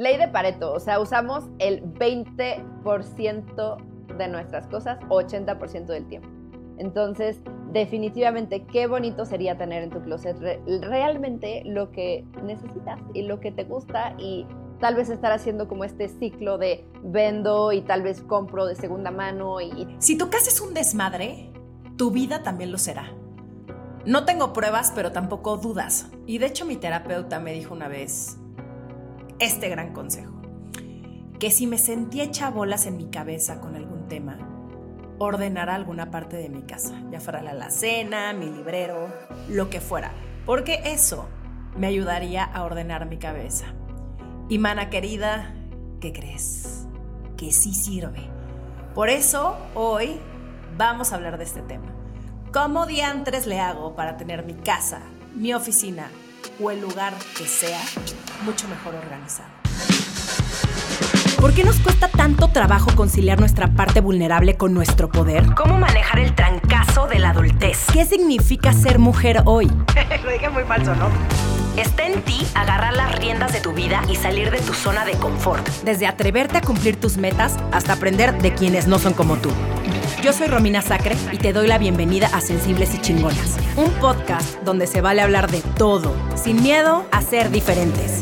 ley de Pareto, o sea, usamos el 20% de nuestras cosas 80% del tiempo. Entonces, definitivamente, qué bonito sería tener en tu closet realmente lo que necesitas y lo que te gusta y tal vez estar haciendo como este ciclo de vendo y tal vez compro de segunda mano y... Si tu casa es un desmadre, tu vida también lo será. No tengo pruebas, pero tampoco dudas. Y de hecho mi terapeuta me dijo una vez este gran consejo. Que si me sentía hecha bolas en mi cabeza con algún tema, ordenara alguna parte de mi casa, ya fuera la alacena, mi librero, lo que fuera. Porque eso me ayudaría a ordenar mi cabeza. Y mana querida, ¿qué crees? Que sí sirve. Por eso hoy vamos a hablar de este tema. ¿Cómo diantres le hago para tener mi casa, mi oficina o el lugar que sea mucho mejor organizado? ¿Por qué nos cuesta tanto trabajo conciliar nuestra parte vulnerable con nuestro poder? ¿Cómo manejar el trancazo de la adultez? ¿Qué significa ser mujer hoy? Lo dije muy falso, ¿no? Está en ti agarrar las riendas de tu vida y salir de tu zona de confort. Desde atreverte a cumplir tus metas hasta aprender de quienes no son como tú. Yo soy Romina Sacre y te doy la bienvenida a Sensibles y Chingonas, un podcast donde se vale hablar de todo, sin miedo a ser diferentes.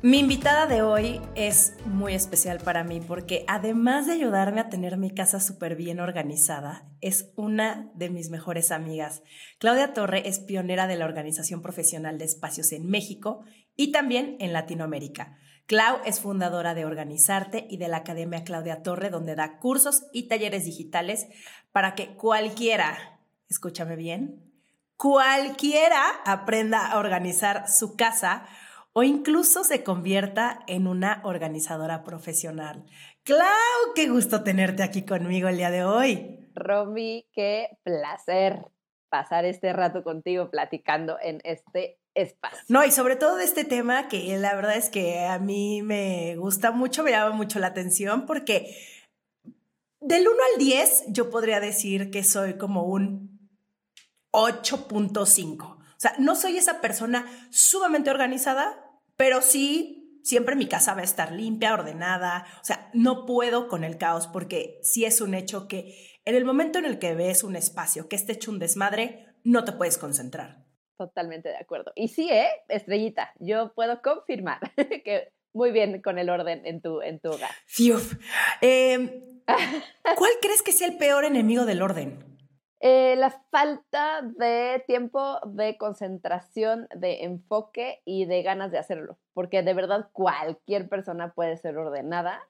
Mi invitada de hoy es muy especial para mí porque además de ayudarme a tener mi casa súper bien organizada, es una de mis mejores amigas. Claudia Torre es pionera de la Organización Profesional de Espacios en México y también en Latinoamérica. Clau es fundadora de Organizarte y de la Academia Claudia Torre, donde da cursos y talleres digitales para que cualquiera, escúchame bien, cualquiera aprenda a organizar su casa o incluso se convierta en una organizadora profesional. Clau, qué gusto tenerte aquí conmigo el día de hoy. Romy, qué placer pasar este rato contigo platicando en este No, y sobre todo de este tema que la verdad es que a mí me gusta mucho, me llama mucho la atención porque del 1 al 10 yo podría decir que soy como un 8.5. O sea, no soy esa persona sumamente organizada, pero sí, siempre mi casa va a estar limpia, ordenada. O sea, no puedo con el caos porque sí es un hecho que en el momento en el que ves un espacio que esté hecho un desmadre, no te puedes concentrar. Totalmente de acuerdo. Y sí, ¿eh? Estrellita, yo puedo confirmar que muy bien con el orden en tu, en tu hogar. Em, ¿Cuál crees que sea el peor enemigo del orden? Eh, la falta de tiempo, de concentración, de enfoque y de ganas de hacerlo, porque de verdad cualquier persona puede ser ordenada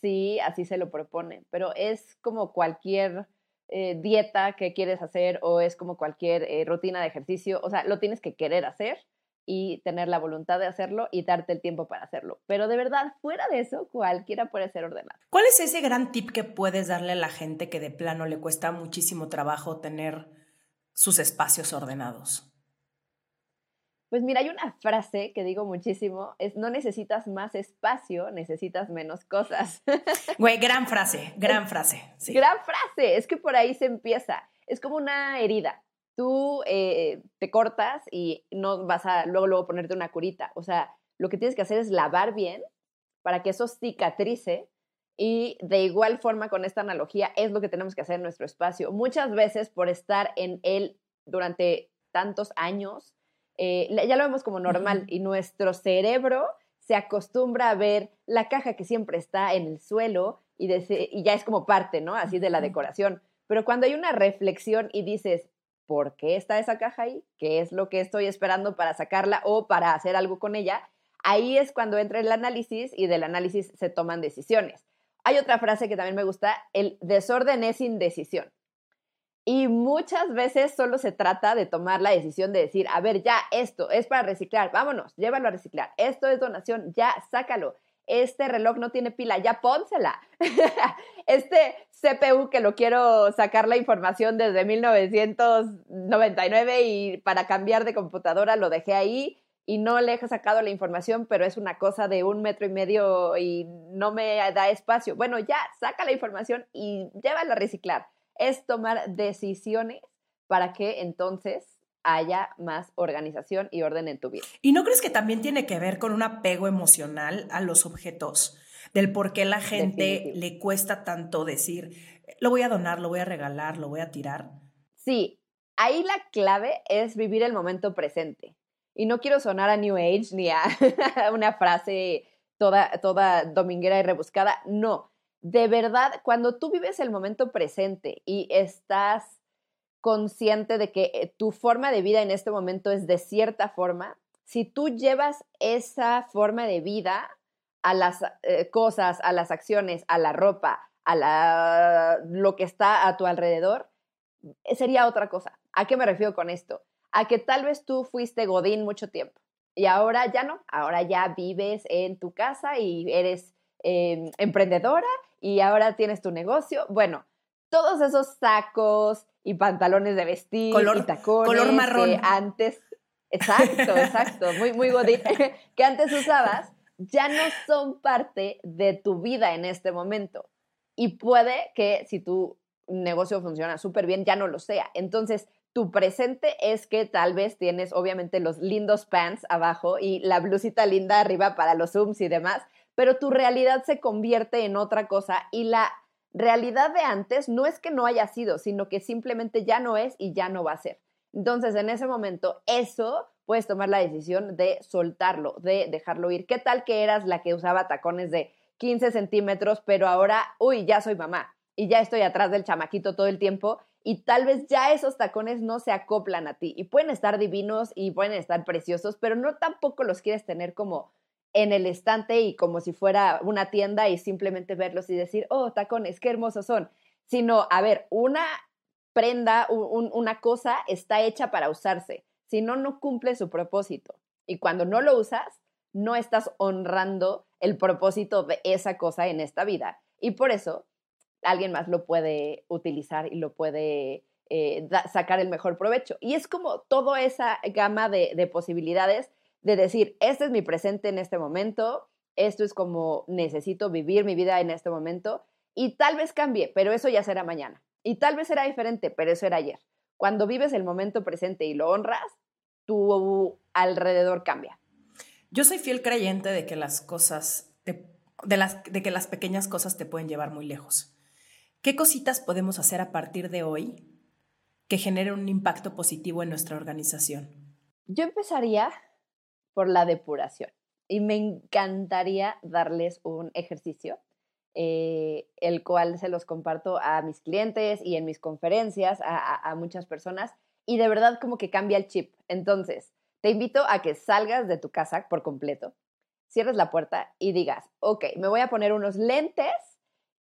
si así se lo propone, pero es como cualquier eh, dieta que quieres hacer o es como cualquier eh, rutina de ejercicio, o sea, lo tienes que querer hacer y tener la voluntad de hacerlo y darte el tiempo para hacerlo. Pero de verdad, fuera de eso, cualquiera puede ser ordenado. ¿Cuál es ese gran tip que puedes darle a la gente que de plano le cuesta muchísimo trabajo tener sus espacios ordenados? Pues mira, hay una frase que digo muchísimo, es no necesitas más espacio, necesitas menos cosas. Güey, gran frase, gran frase. Gran frase, es que por ahí se empieza. Es como una herida tú eh, te cortas y no vas a luego, luego ponerte una curita. O sea, lo que tienes que hacer es lavar bien para que eso cicatrice y de igual forma con esta analogía es lo que tenemos que hacer en nuestro espacio. Muchas veces por estar en él durante tantos años, eh, ya lo vemos como normal y nuestro cerebro se acostumbra a ver la caja que siempre está en el suelo y, y ya es como parte, ¿no? Así de la decoración. Pero cuando hay una reflexión y dices, por qué está esa caja ahí, qué es lo que estoy esperando para sacarla o para hacer algo con ella, ahí es cuando entra el análisis y del análisis se toman decisiones. Hay otra frase que también me gusta, el desorden es indecisión. Y muchas veces solo se trata de tomar la decisión de decir, a ver, ya, esto es para reciclar, vámonos, llévalo a reciclar, esto es donación, ya, sácalo, este reloj no tiene pila, ya pónsela. este CPU que lo quiero sacar la información desde 1999 y para cambiar de computadora lo dejé ahí y no le he sacado la información, pero es una cosa de un metro y medio y no me da espacio. Bueno, ya, saca la información y llévala a reciclar. Es tomar decisiones para que entonces haya más organización y orden en tu vida. ¿Y no crees que también tiene que ver con un apego emocional a los objetos? Del por qué la gente le cuesta tanto decir, lo voy a donar, lo voy a regalar, lo voy a tirar. Sí, ahí la clave es vivir el momento presente. Y no quiero sonar a New Age ni a una frase toda, toda dominguera y rebuscada. No, de verdad, cuando tú vives el momento presente y estás consciente de que eh, tu forma de vida en este momento es de cierta forma, si tú llevas esa forma de vida a las eh, cosas, a las acciones, a la ropa, a la, lo que está a tu alrededor, eh, sería otra cosa. ¿A qué me refiero con esto? A que tal vez tú fuiste Godín mucho tiempo y ahora ya no, ahora ya vives en tu casa y eres em, emprendedora y ahora tienes tu negocio. Bueno, todos esos sacos y pantalones de vestir color, y tacones color marrón. que antes, exacto, exacto, muy, muy godín, que antes usabas, ya no son parte de tu vida en este momento. Y puede que si tu negocio funciona súper bien, ya no lo sea. Entonces, tu presente es que tal vez tienes obviamente los lindos pants abajo y la blusita linda arriba para los zooms y demás, pero tu realidad se convierte en otra cosa y la realidad de antes no es que no haya sido, sino que simplemente ya no es y ya no va a ser. Entonces, en ese momento, eso puedes tomar la decisión de soltarlo, de dejarlo ir. ¿Qué tal que eras la que usaba tacones de 15 centímetros, pero ahora, uy, ya soy mamá y ya estoy atrás del chamaquito todo el tiempo y tal vez ya esos tacones no se acoplan a ti y pueden estar divinos y pueden estar preciosos, pero no tampoco los quieres tener como en el estante y como si fuera una tienda y simplemente verlos y decir, oh, tacones, qué hermosos son, sino, a ver, una prenda, una cosa está hecha para usarse, si no, no cumple su propósito. Y cuando no lo usas, no estás honrando el propósito de esa cosa en esta vida. Y por eso alguien más lo puede utilizar y lo puede eh, sacar el mejor provecho. Y es como toda esa gama de posibilidades de decir, este es mi presente en este momento, esto es como necesito vivir mi vida en este momento y tal vez cambie, pero eso ya será mañana. Y tal vez será diferente, pero eso era ayer. Cuando vives el momento presente y lo honras, tu alrededor cambia. Yo soy fiel creyente de que las cosas, de, las, de que las pequeñas cosas te pueden llevar muy lejos. ¿Qué cositas podemos hacer a partir de hoy que generen un impacto positivo en nuestra organización? Yo empezaría por la depuración. Y me encantaría darles un ejercicio, eh, el cual se los comparto a mis clientes y en mis conferencias, a, muchas personas, y de verdad como que cambia el chip. Entonces, te invito a que salgas de tu casa por completo, cierres la puerta y digas, ok, me voy a poner unos lentes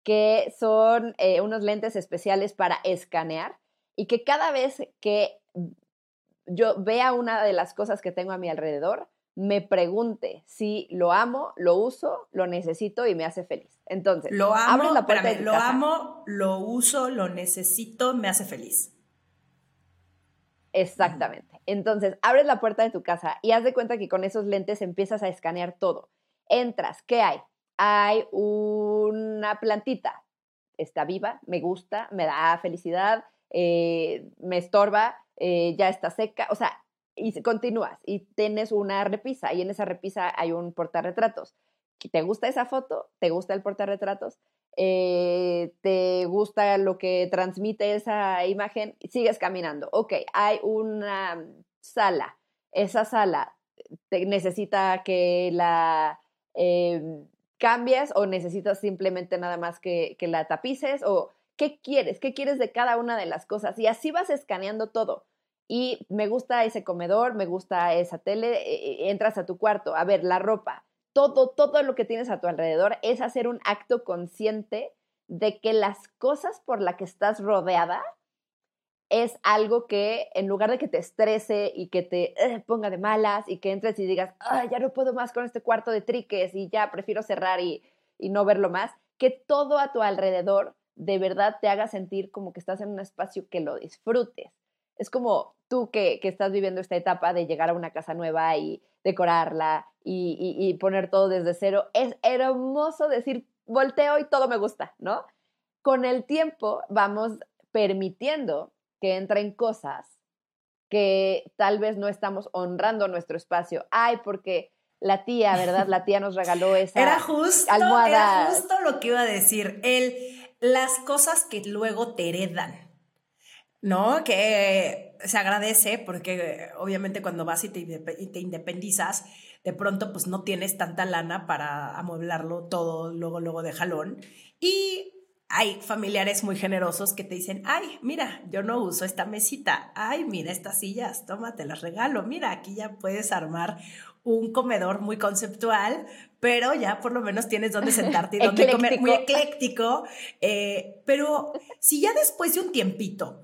que son eh, unos lentes especiales para escanear y que cada vez que yo vea una de las cosas que tengo a mi alrededor, me pregunte si lo amo, lo uso, lo necesito y me hace feliz. Entonces, lo amo, la puerta lo amo, lo uso, lo necesito, me hace feliz. Exactamente. Entonces, abres la puerta de tu casa y haz de cuenta que con esos lentes empiezas a escanear todo. Entras, ¿qué hay? Hay una plantita, está viva, me gusta, me da felicidad, eh, me estorba, eh, ya está seca. O sea, y continúas y tienes una repisa y en esa repisa hay un portarretratos. ¿Te gusta esa foto? ¿Te gusta el portarretratos? Eh, ¿Te gusta lo que transmite esa imagen? Sigues caminando. Ok, hay una sala. Esa sala te necesita que la em, cambies o necesitas simplemente nada más que, que la tapices o qué quieres, qué quieres de cada una de las cosas. Y así vas escaneando todo y me gusta ese comedor, me gusta esa tele, e, e, entras a tu cuarto, a ver, la ropa, todo, todo lo que tienes a tu alrededor es hacer un acto consciente de que las cosas por las que estás rodeada es algo que en lugar de que te estrese y que te eh, ponga de malas y que entres y digas, ya no puedo más con este cuarto de triques y ya prefiero cerrar y, y no verlo más, que todo a tu alrededor de verdad te haga sentir como que estás en un espacio que lo disfrutes. Es como tú que, estás viviendo esta etapa de llegar a una casa nueva y decorarla y, poner todo desde cero, es hermoso decir, volteo y todo me gusta, ¿no? Con el tiempo vamos permitiendo que entren cosas que tal vez no estamos honrando nuestro espacio. Ay, porque la tía, ¿verdad? La tía nos regaló esa era justo, almohada. Era justo lo que iba a decir. El, las cosas que luego te heredan, ¿no? Que se agradece porque obviamente cuando vas y te, te independizas, de pronto pues no tienes tanta lana para amueblarlo todo luego, luego de jalón. Y hay familiares muy generosos que te dicen, ay, mira, yo no uso esta mesita, ay, mira estas sillas, toma, te las regalo, mira, aquí ya puedes armar un comedor muy conceptual, pero ya por lo menos tienes donde sentarte y donde comer, muy ecléctico. Eh, pero si ya después de un tiempito,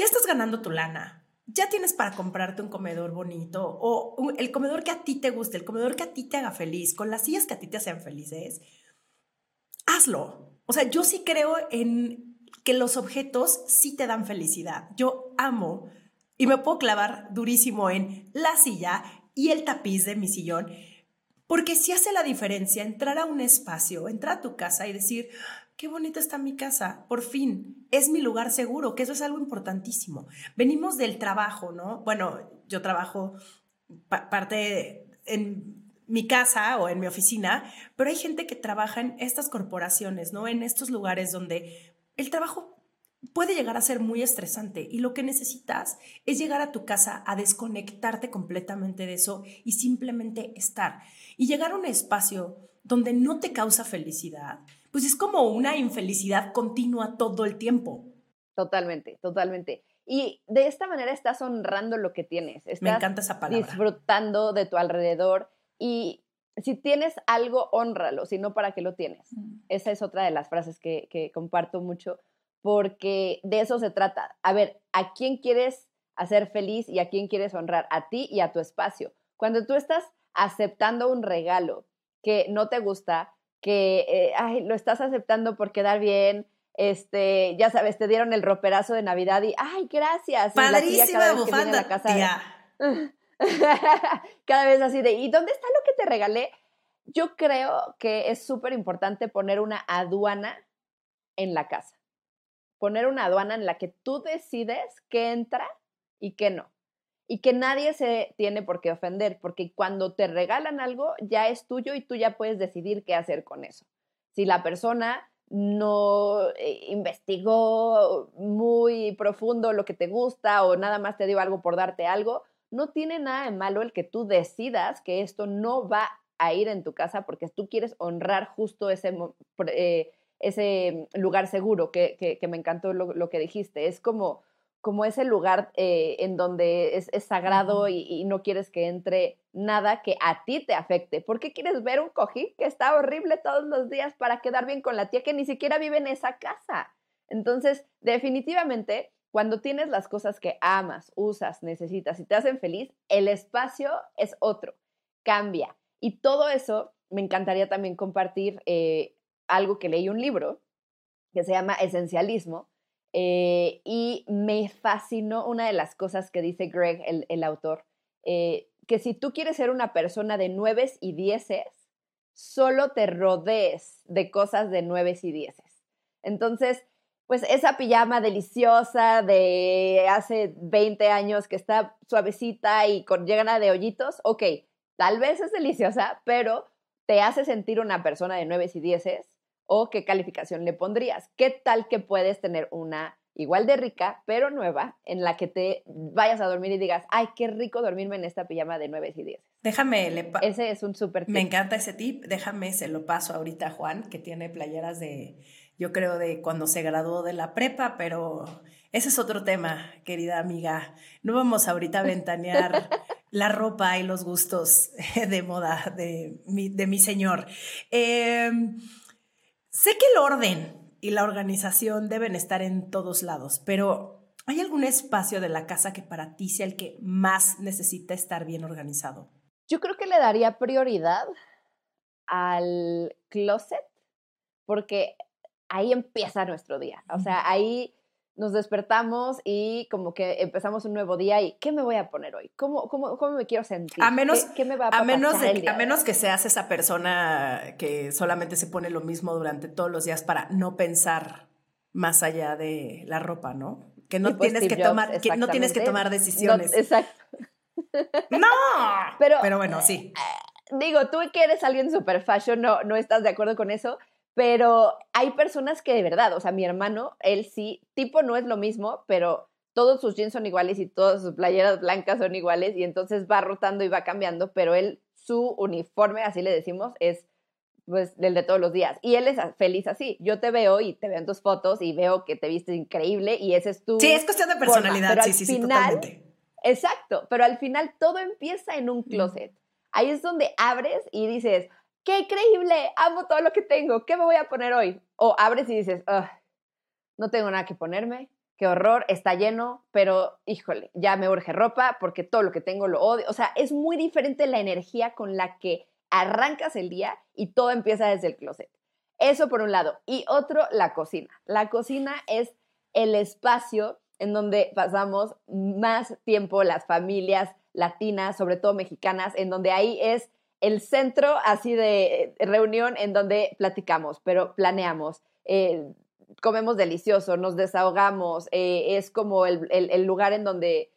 ya estás ganando tu lana, ya tienes para comprarte un comedor bonito o el comedor que a ti te guste, el comedor que a ti te haga feliz, con las sillas que a ti te hacen felices, hazlo. O sea, yo sí creo en que los objetos sí te dan felicidad. Yo amo y me puedo clavar durísimo en la silla y el tapiz de mi sillón, porque si hace la diferencia entrar a un espacio, entrar a tu casa y decir, qué bonita está mi casa, por fin, es mi lugar seguro, que eso es algo importantísimo. Venimos del trabajo, ¿no? Bueno, yo trabajo parte en mi casa o en mi oficina, pero hay gente que trabaja en estas corporaciones, ¿no? En estos lugares donde el trabajo puede llegar a ser muy estresante y lo que necesitas es llegar a tu casa a desconectarte completamente de eso y simplemente estar. Y llegar a un espacio donde no te causa felicidad, pues es como una infelicidad continua todo el tiempo. Totalmente, totalmente. Y de esta manera estás honrando lo que tienes. Estás Me encanta esa palabra. Disfrutando de tu alrededor y si tienes algo, honralo, si no, ¿para qué lo tienes? Mm. Esa es otra de las frases que, que comparto mucho porque de eso se trata. A ver, ¿a quién quieres hacer feliz y a quién quieres honrar? A ti y a tu espacio. Cuando tú estás aceptando un regalo que no te gusta, que eh, lo estás aceptando por quedar bien, este, ya sabes, te dieron el roperazo de Navidad y ay, gracias. Padrísima la bufanda, casa, cada vez así de, ¿y dónde está lo que te regalé? Yo creo que es súper importante poner una aduana en la casa poner una aduana en la que tú decides qué entra y qué no. Y que nadie se tiene por qué ofender, porque cuando te regalan algo ya es tuyo y tú ya puedes decidir qué hacer con eso. Si la persona no eh, investigó muy profundo lo que te gusta o nada más te dio algo por darte algo, no tiene nada de malo el que tú decidas que esto no va a ir en tu casa porque tú quieres honrar justo ese, eh, ese lugar seguro que, me encantó lo, que dijiste. Es como, como ese lugar eh, en donde es, sagrado y, no quieres que entre nada que a ti te afecte. ¿Por qué quieres ver un cojín que está horrible todos los días para quedar bien con la tía que ni siquiera vive en esa casa? Entonces, definitivamente, cuando tienes las cosas que amas, usas, necesitas y te hacen feliz, el espacio es otro, cambia. Y todo eso me encantaría también compartir eh, algo que leí un libro que se llama Esencialismo eh, y me fascinó una de las cosas que dice Greg, el, autor, eh, que si tú quieres ser una persona de nueves y dieces, solo te rodees de cosas de nueves y dieces. Entonces, pues esa pijama deliciosa de hace 20 años que está suavecita y con llena de hoyitos, ok, tal vez es deliciosa, pero te hace sentir una persona de nueves y dieces o qué calificación le pondrías. ¿Qué tal que puedes tener una igual de rica, pero nueva, en la que te vayas a dormir y digas, ay, qué rico dormirme en esta pijama de 9 y 10? Déjame, le ese es un súper tip. Me encanta ese tip, déjame, se lo paso ahorita a Juan, que tiene playeras de, yo creo, de cuando se graduó de la prepa, pero ese es otro tema, querida amiga. No vamos ahorita a ventanear la ropa y los gustos de moda de mi, de mi señor. Eh, Sé que el orden y la organización deben estar en todos lados, pero ¿hay algún espacio de la casa que para ti sea el que más necesita estar bien organizado? Yo creo que le daría prioridad al closet porque ahí empieza nuestro día. O sea, ahí nos despertamos y como que empezamos un nuevo día y ¿qué me voy a poner hoy? ¿Cómo, cómo, cómo me quiero sentir? A menos, ¿Qué, me va a, a menos, a menos que seas esa persona que solamente se pone lo mismo durante todos los días para no pensar más allá de la ropa, ¿no? que no tienes que tomar, que no tienes que tomar decisiones. exacto. No. Pero, pero bueno, sí. Eh, digo, tú que eres alguien super fashion, no, no estás de acuerdo con eso, pero hay personas que de verdad, o sea, mi hermano, él sí, tipo no es lo mismo, pero todos sus jeans son iguales y todas sus playeras blancas son iguales y entonces va rotando y va cambiando, pero él, su uniforme, así le decimos, es pues el de todos los días. Y él es feliz así. Yo te veo y te veo en tus fotos y veo que te vistes increíble y ese es tu. Sí, es cuestión de personalidad, sí, sí, sí, totalmente. Exacto, pero al final todo empieza en un closet. Ahí es donde abres y dices, qué increíble, amo todo lo que tengo, ¿qué me voy a poner hoy? O abres y dices, no tengo nada que ponerme, qué horror, está lleno, pero híjole, ya me urge ropa porque todo lo que tengo lo odio. O sea, es muy diferente la energía con la que arrancas el día y todo empieza desde el closet. Eso por un lado. Y otro, la cocina. La cocina es el espacio en donde pasamos más tiempo las familias latinas, sobre todo mexicanas, en donde ahí es el centro así de reunión en donde platicamos, pero planeamos, eh, comemos delicioso, nos desahogamos, eh, es como el, el, lugar en donde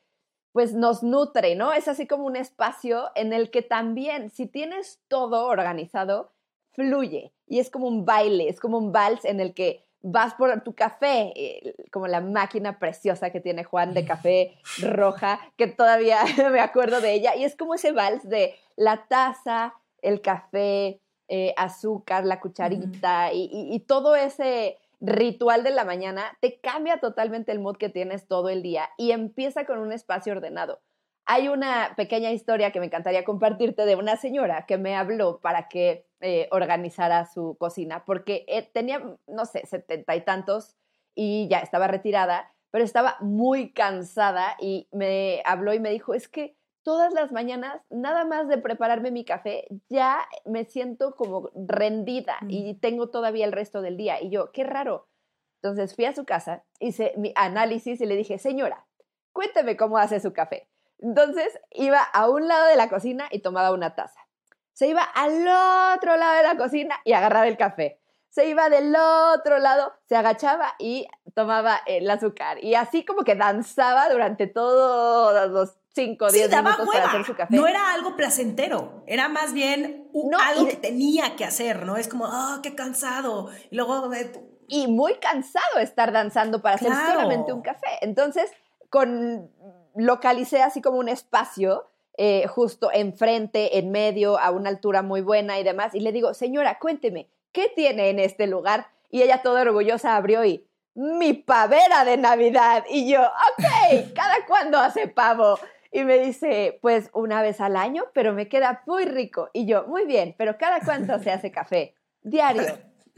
pues nos nutre, ¿no? Es así como un espacio en el que también, si tienes todo organizado, fluye y es como un baile, es como un vals en el que vas por tu café, eh, como la máquina preciosa que tiene Juan de café roja, que todavía me acuerdo de ella, y es como ese vals de la taza, el café, eh, azúcar, la cucharita y, todo ese ritual de la mañana te cambia totalmente el mood que tienes todo el día y empieza con un espacio ordenado. Hay una pequeña historia que me encantaría compartirte de una señora que me habló para que eh, organizara su cocina, porque eh, tenía, no sé, setenta y tantos y ya estaba retirada, pero estaba muy cansada y me habló y me dijo, es que todas las mañanas, nada más de prepararme mi café, ya me siento como rendida y tengo todavía el resto del día. Y yo, qué raro. Entonces fui a su casa, hice mi análisis y le dije, señora, cuénteme cómo hace su café. Entonces iba a un lado de la cocina y tomaba una taza. Se iba al otro lado de la cocina y agarraba el café. Se iba del otro lado, se agachaba y tomaba el azúcar. Y así como que danzaba durante todos los 5 o 10 minutos para hacer su café. No era algo placentero, era más bien algo que tenía que hacer, ¿no? Es como, oh, qué cansado. Y luego... Y muy cansado estar danzando para hacer solamente un café. Entonces, con localicé así como un espacio eh, justo enfrente, en medio, a una altura muy buena y demás. Y le digo, señora, cuénteme, ¿qué tiene en este lugar? Y ella toda orgullosa abrió y, mi pavera de Navidad. Y yo, ok, ¿cada cuándo hace pavo? Y me dice, pues una vez al año, pero me queda muy rico. Y yo, muy bien, pero ¿cada cuánto se hace café? Diario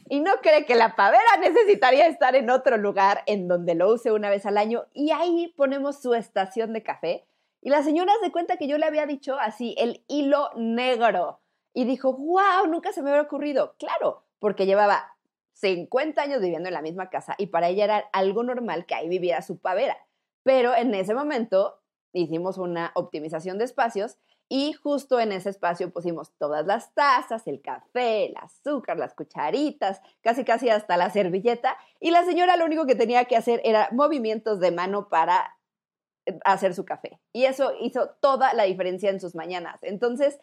y no cree que la pavera necesitaría estar en otro lugar en donde lo use una vez al año y ahí ponemos su estación de café. Y la señora se cuenta que yo le había dicho así, el hilo negro. Y dijo, wow, nunca se me había ocurrido. Claro, porque llevaba 50 años viviendo en la misma casa y para ella era algo normal que ahí viviera su pavera. Pero en ese momento hicimos una optimización de espacios y justo en ese espacio pusimos todas las tazas, el café, el azúcar, las cucharitas, casi casi hasta la servilleta. Y la señora lo único que tenía que hacer era movimientos de mano para hacer su café. Y eso hizo toda la diferencia en sus mañanas. Entonces,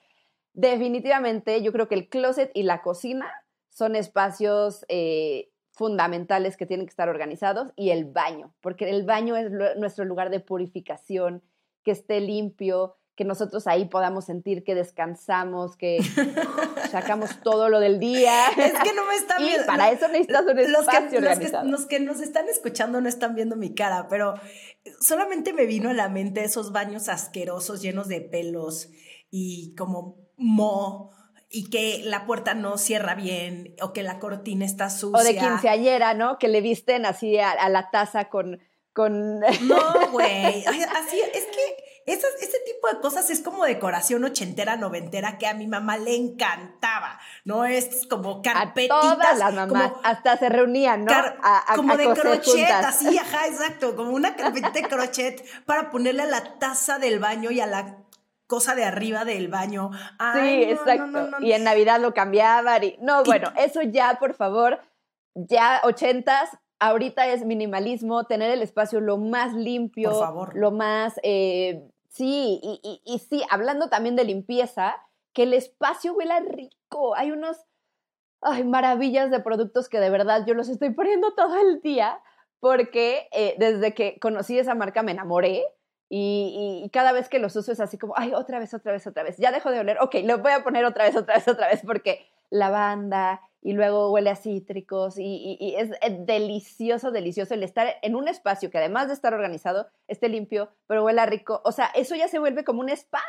definitivamente yo creo que el closet y la cocina son espacios eh, fundamentales que tienen que estar organizados y el baño, porque el baño es nuestro lugar de purificación, que esté limpio, que nosotros ahí podamos sentir que descansamos, que sacamos todo lo del día. Es que no me están viendo. Para eso necesitas un espacio los que, los que nos están escuchando no están viendo mi cara, pero solamente me vino a la mente esos baños asquerosos llenos de pelos y como mo y que la puerta no cierra bien o que la cortina está sucia. O de quinceañera, ¿no? Que le visten así a, a la taza con... con... No, güey. Así, es que ese tipo de cosas es como decoración ochentera, noventera que a mi mamá le encantaba, ¿no? Es como carpetitas. A todas las mamás, hasta se reunían, ¿no? como de crochet, así, ajá, exacto, como una carpetita de crochet para ponerle a la taza del baño y a la cosa de arriba del baño. sí, exacto. y en Navidad lo cambiaban y... No, bueno, eso ya, por favor, ya ochentas, ahorita es minimalismo, tener el espacio lo más limpio, Por favor. lo más, eh, sí, y, y- sí, hablando también de limpieza, que el espacio huela rico. Hay unos, ay, maravillas de productos que de verdad yo los estoy poniendo todo el día porque eh, desde que conocí esa marca me enamoré y, y- y cada vez que los uso es así como, ay, otra vez, otra vez, otra vez. Ya dejo de oler, ok, lo voy a poner otra vez, otra vez, otra vez porque lavanda y luego huele a cítricos y, es eh, delicioso, delicioso el estar en un espacio que además de estar organizado, esté limpio, pero huela rico. O sea, eso ya se vuelve como un spa.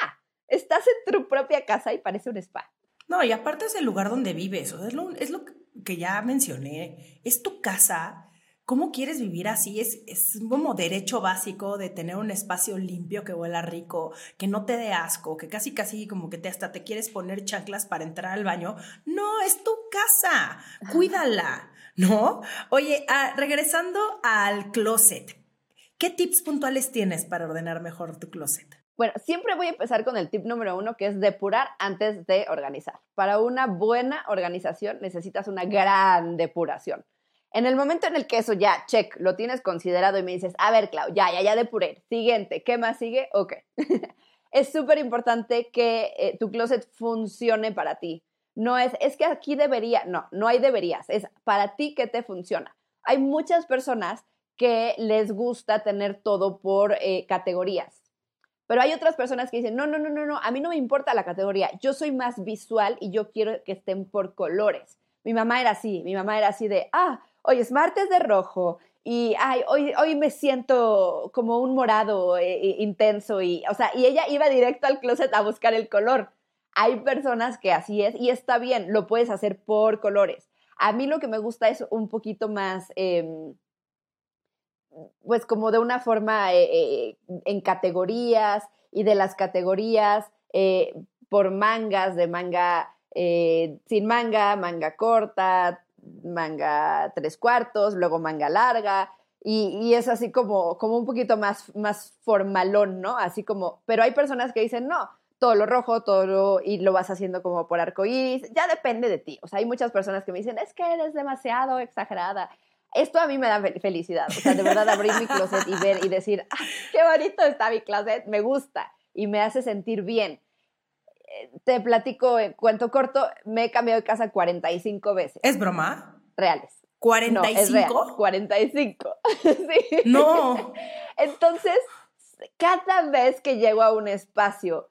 Estás en tu propia casa y parece un spa. No, y aparte es el lugar donde vives, o es lo que ya mencioné, es tu casa. ¿Cómo quieres vivir así? Es, es como derecho básico de tener un espacio limpio que huela rico, que no te dé asco, que casi casi como que te hasta te quieres poner chanclas para entrar al baño. No, es tu casa, cuídala, ¿no? Oye, ah, regresando al closet, ¿qué tips puntuales tienes para ordenar mejor tu closet? Bueno, siempre voy a empezar con el tip número uno, que es depurar antes de organizar. Para una buena organización necesitas una gran depuración. En el momento en el que eso ya, check, lo tienes considerado y me dices, a ver, Clau, ya, ya, ya depuré. Siguiente, ¿qué más sigue? Ok. es súper importante que eh, tu closet funcione para ti. No es, es que aquí debería, no, no hay deberías, es para ti que te funciona. Hay muchas personas que les gusta tener todo por eh, categorías. Pero hay otras personas que dicen, no, no, no, no, no, a mí no me importa la categoría, yo soy más visual y yo quiero que estén por colores. Mi mamá era así, mi mamá era así de, ah, hoy es martes de rojo y ay, hoy, hoy me siento como un morado eh, intenso y, o sea, y ella iba directo al closet a buscar el color. Hay personas que así es y está bien, lo puedes hacer por colores. A mí lo que me gusta es un poquito más, eh, pues como de una forma eh, eh, en categorías y de las categorías por mangas, de manga sin manga, manga corta, manga tres cuartos, luego manga larga. Y, es así como, como un poquito más, más formalón, ¿no? Así como, pero hay personas que dicen, no, todo lo rojo, todo lo, y lo vas haciendo como por arco iris, ya depende de ti. O sea, hay muchas personas que me dicen, es que eres demasiado exagerada. Esto a mí me da felicidad, o sea, de verdad abrir mi closet y ver y decir, ah, qué bonito está mi closet, me gusta y me hace sentir bien. Te platico en cuento corto, me he cambiado de casa 45 veces. ¿Es broma? Reales. ¿45? No, es real, 45. sí. No. Entonces, cada vez que llego a un espacio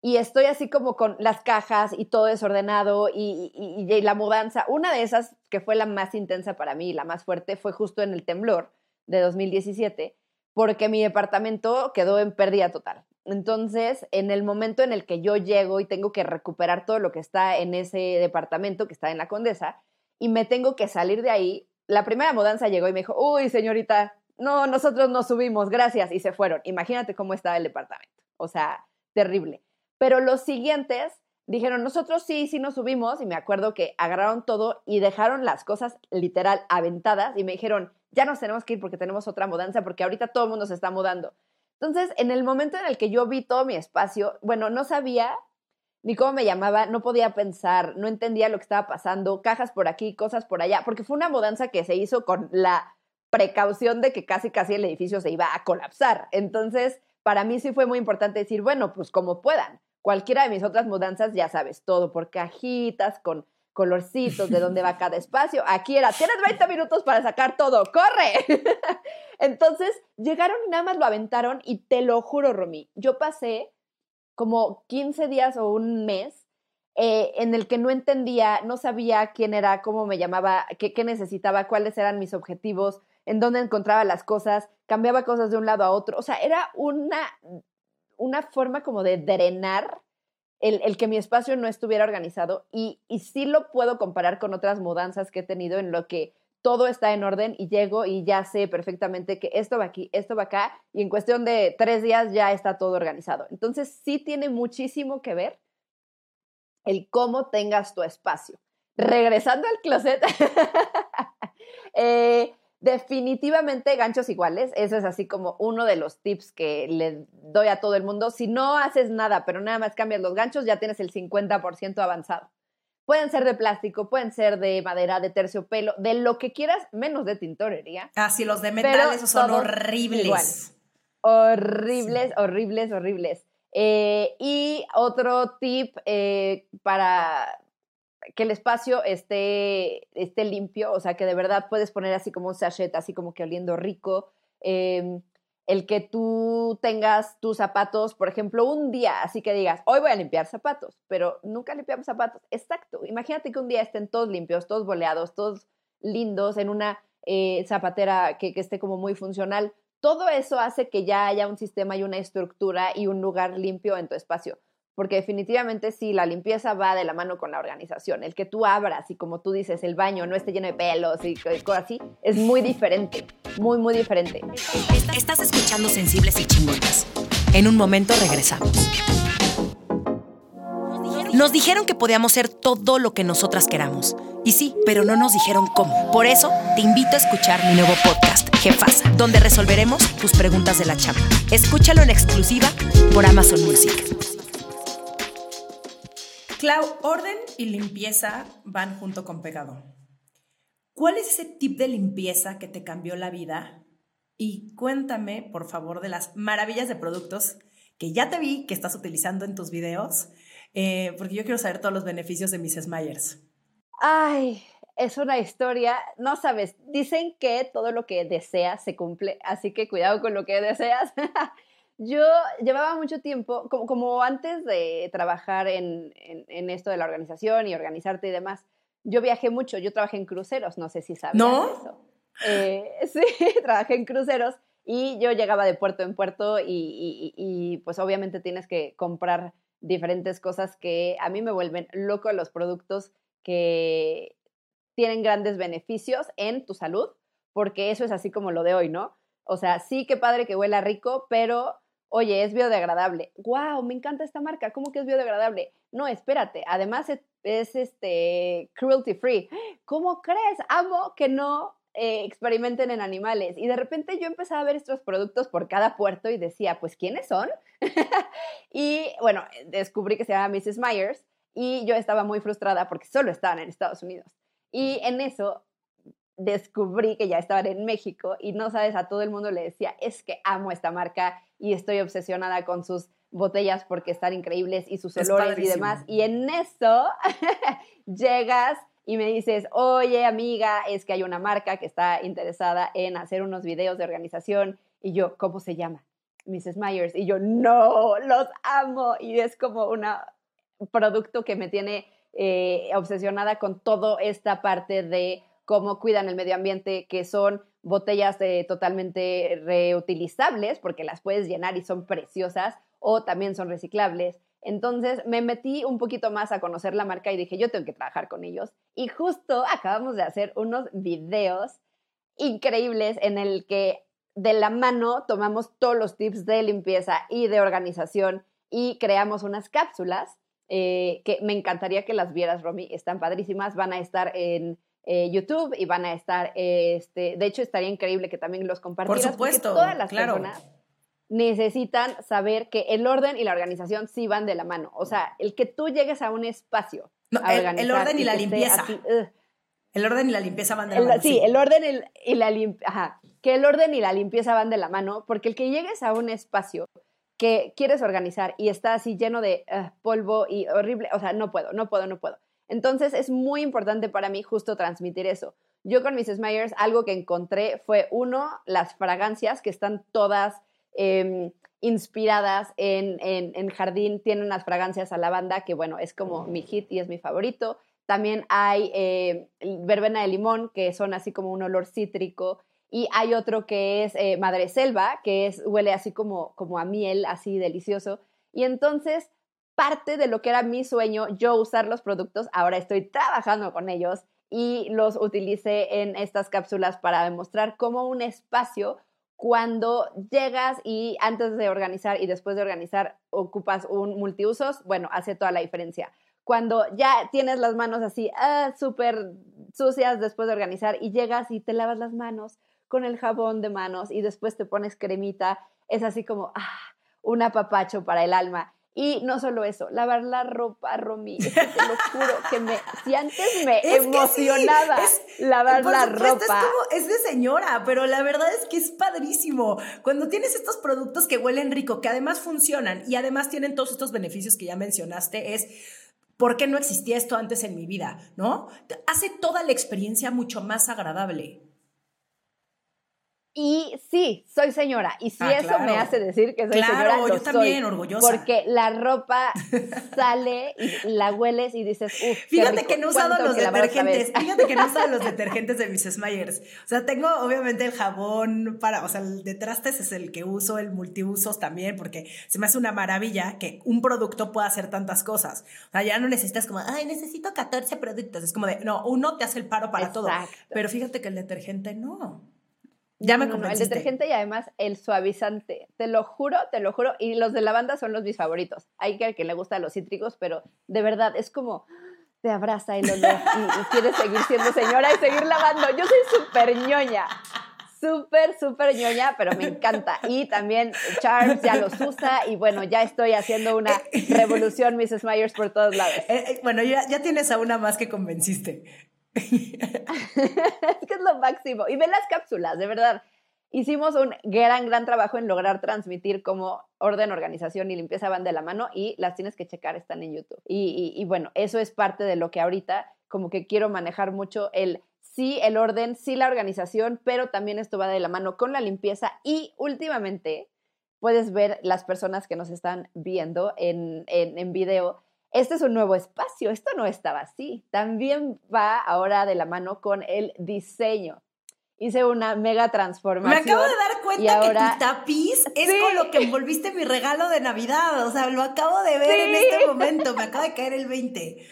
y estoy así como con las cajas y todo desordenado y, y, y, la mudanza, una de esas que fue la más intensa para mí, la más fuerte, fue justo en el temblor de 2017, porque mi departamento quedó en pérdida total. Entonces, en el momento en el que yo llego y tengo que recuperar todo lo que está en ese departamento que está en la Condesa y me tengo que salir de ahí, la primera mudanza llegó y me dijo, uy, señorita, no, nosotros no subimos, gracias, y se fueron. Imagínate cómo estaba el departamento. O sea, terrible. Pero los siguientes dijeron, nosotros sí, sí nos subimos, y me acuerdo que agarraron todo y dejaron las cosas literal aventadas y me dijeron, ya nos tenemos que ir porque tenemos otra mudanza, porque ahorita todo el mundo se está mudando. Entonces, en el momento en el que yo vi todo mi espacio, bueno, no sabía ni cómo me llamaba, no podía pensar, no entendía lo que estaba pasando, cajas por aquí, cosas por allá, porque fue una mudanza que se hizo con la precaución de que casi casi el edificio se iba a colapsar. Entonces, para mí sí fue muy importante decir, bueno, pues como puedan. Cualquiera de mis otras mudanzas, ya sabes, todo por cajitas, con colorcitos, de dónde va cada espacio. Aquí era, tienes 20 minutos para sacar todo, corre. Entonces, llegaron y nada más lo aventaron y te lo juro, Romy, yo pasé como 15 días o un mes eh, en el que no entendía, no sabía quién era, cómo me llamaba, qué, qué, necesitaba, cuáles eran mis objetivos, en dónde encontraba las cosas, cambiaba cosas de un lado a otro. O sea, era una, una forma como de drenar el, el, que mi espacio no estuviera organizado y, y sí lo puedo comparar con otras mudanzas que he tenido en lo que todo está en orden y llego y ya sé perfectamente que esto va aquí, esto va acá y en cuestión de tres días ya está todo organizado. Entonces sí tiene muchísimo que ver el cómo tengas tu espacio. Regresando al closet, eh, definitivamente ganchos iguales, eso es así como uno de los tips que le doy a todo el mundo. Si no haces nada, pero nada más cambias los ganchos, ya tienes el 50% avanzado. Pueden ser de plástico, pueden ser de madera, de terciopelo, de lo que quieras, menos de tintorería. Ah, sí, los de metal, esos son horribles. Horribles, horribles, horribles. Eh, y otro tip eh, para que el espacio esté, esté limpio, o sea, que de verdad puedes poner así como un sachet, así como que oliendo rico. Em, el que tú tengas tus zapatos, por ejemplo, un día, así que digas, hoy voy a limpiar zapatos, pero nunca limpiamos zapatos. Exacto. Imagínate que un día estén todos limpios, todos boleados, todos lindos, en una eh, zapatera que, que esté como muy funcional. Todo eso hace que ya haya un sistema y una estructura y un lugar limpio en tu espacio porque definitivamente sí, la limpieza va de la mano con la organización. El que tú abras y como tú dices, el baño no esté lleno de pelos y cosas así, es muy diferente, muy, muy diferente. Estás escuchando Sensibles y Chingonas. En un momento regresamos. Nos dijeron que podíamos ser todo lo que nosotras queramos. Y sí, pero no nos dijeron cómo. Por eso, te invito a escuchar mi nuevo podcast, Jefasa, donde resolveremos tus preguntas de la chamba. Escúchalo en exclusiva por Amazon Music. Clau, orden y limpieza van junto con pegado. ¿Cuál es ese tip de limpieza que te cambió la vida? Y cuéntame, por favor, de las maravillas de productos que ya te vi que estás utilizando en tus videos, eh, porque yo quiero saber todos los beneficios de Mrs. Myers. Ay, es una historia, no sabes, dicen que todo lo que deseas se cumple, así que cuidado con lo que deseas. Yo llevaba mucho tiempo, como, como antes de trabajar en, en, esto de la organización y organizarte y demás, yo viajé mucho, yo trabajé en cruceros, no sé si sabes ¿No? eso. Eh, sí, trabajé en cruceros y yo llegaba de puerto en puerto y, y, y, pues obviamente tienes que comprar diferentes cosas que a mí me vuelven loco los productos que tienen grandes beneficios en tu salud, porque eso es así como lo de hoy, ¿no? O sea, sí que padre que huela rico, pero oye, es biodegradable. ¡Wow! Me encanta esta marca. ¿Cómo que es biodegradable? No, espérate. Además es, este cruelty free. ¿Cómo crees? Amo que no eh, experimenten en animales. Y de repente yo empecé a ver estos productos por cada puerto y decía, pues, ¿quiénes son? y bueno, descubrí que se llama Mrs. Myers y yo estaba muy frustrada porque solo estaban en Estados Unidos. Y en eso descubrí que ya estaban en México y no sabes, a todo el mundo le decía, es que amo esta marca y estoy obsesionada con sus botellas porque están increíbles y sus olores y demás. Y en eso llegas y me dices, oye amiga, es que hay una marca que está interesada en hacer unos videos de organización. Y yo, ¿cómo se llama? Mrs. Myers. Y yo, no, los amo. Y es como un producto que me tiene eh, obsesionada con toda esta parte de cómo cuidan el medio ambiente, que son botellas totalmente reutilizables, porque las puedes llenar y son preciosas, o también son reciclables. Entonces me metí un poquito más a conocer la marca y dije, yo tengo que trabajar con ellos. Y justo acabamos de hacer unos videos increíbles en el que de la mano tomamos todos los tips de limpieza y de organización y creamos unas cápsulas eh, que me encantaría que las vieras, Romy. Están padrísimas, van a estar en eh, YouTube y van a estar, este, de hecho estaría increíble que también los compartieras. Por supuesto, todas las personas necesitan saber que el orden y la organización sí van de la mano. O sea, el que tú llegues a un espacio. el, orden y, la limpieza. el orden y la limpieza van de la mano. Sí, el orden y, la limpieza. Que el orden y la limpieza van de la mano, porque el que llegues a un espacio que quieres organizar y está así lleno de polvo y horrible, o sea, no puedo, no puedo, no puedo. Entonces es muy importante para mí justo transmitir eso. Yo con Mrs. Myers algo que encontré fue uno, las fragancias que están todas em, inspiradas en, en, jardín, tienen unas fragancias a lavanda que bueno, es como mi hit y es mi favorito. También hay eh, verbena de limón, que son así como un olor cítrico. Y hay otro que es eh, madre selva, que es, huele así como, como a miel, así delicioso. Y entonces parte de lo que era mi sueño, yo usar los productos, ahora estoy trabajando con ellos y los utilicé en estas cápsulas para demostrar cómo un espacio, cuando llegas y antes de organizar y después de organizar ocupas un multiusos, bueno, hace toda la diferencia. Cuando ya tienes las manos así, ah, súper sucias después de organizar y llegas y te lavas las manos con el jabón de manos y después te pones cremita, es así como, ah, un apapacho para el alma. Y no solo eso, lavar la ropa, Romy, es que te lo juro que me, si antes me emocionaba lavar la ropa. Es, es de señora, pero la verdad es que es padrísimo. Cuando tienes estos productos que huelen rico, que además funcionan y además tienen todos estos beneficios que ya mencionaste, es ¿por qué no existía esto antes en mi vida? ¿No? Hace toda la experiencia mucho más agradable. Y sí, soy señora. Y si ah, eso me hace decir que soy señora, lo yo también, orgullosa. Porque la ropa sale y la hueles y dices, uff. Fíjate que no he usado los detergentes. Fíjate que no he usado los detergentes de Mrs. Myers. O sea, tengo obviamente el jabón para, o sea, el de trastes es el que uso, el multiusos también, porque se me hace una maravilla que un producto pueda hacer tantas cosas. O sea, ya no necesitas como, ay, necesito 14 productos. Es como de, no, uno te hace el paro para todo. Pero fíjate que el detergente no. Ya me no, El detergente y además el suavizante. Te lo juro, te lo juro. Y los de lavanda son los mis favoritos. Hay que que le gusta los cítricos, pero de verdad es como te abraza el olor y, quieres seguir siendo señora y seguir lavando. Yo soy súper ñoña. Súper, súper ñoña, pero me encanta. Y también Charles ya los usa y bueno, ya estoy haciendo una revolución Mrs. Myers por todos lados. Eh, eh, bueno, ya, ya tienes a una más que convenciste. Que es lo máximo. Y ve las cápsulas, de verdad. Hicimos un gran, gran trabajo en lograr transmitir cómo orden, organización y limpieza van de la mano y las tienes que checar, están en YouTube. Y, y bueno, eso es parte de lo que ahorita como que quiero manejar mucho el sí el orden, sí la organización, pero también esto va de la mano con la limpieza y últimamente puedes ver las personas que nos están viendo en, en, en video este es un nuevo espacio, esto no estaba así. También va ahora de la mano con el diseño. Hice una mega transformación. Me acabo de dar cuenta que tu tapiz es con lo que envolviste mi regalo de Navidad. O sea, lo acabo de ver en este momento. Me acaba de caer el 20.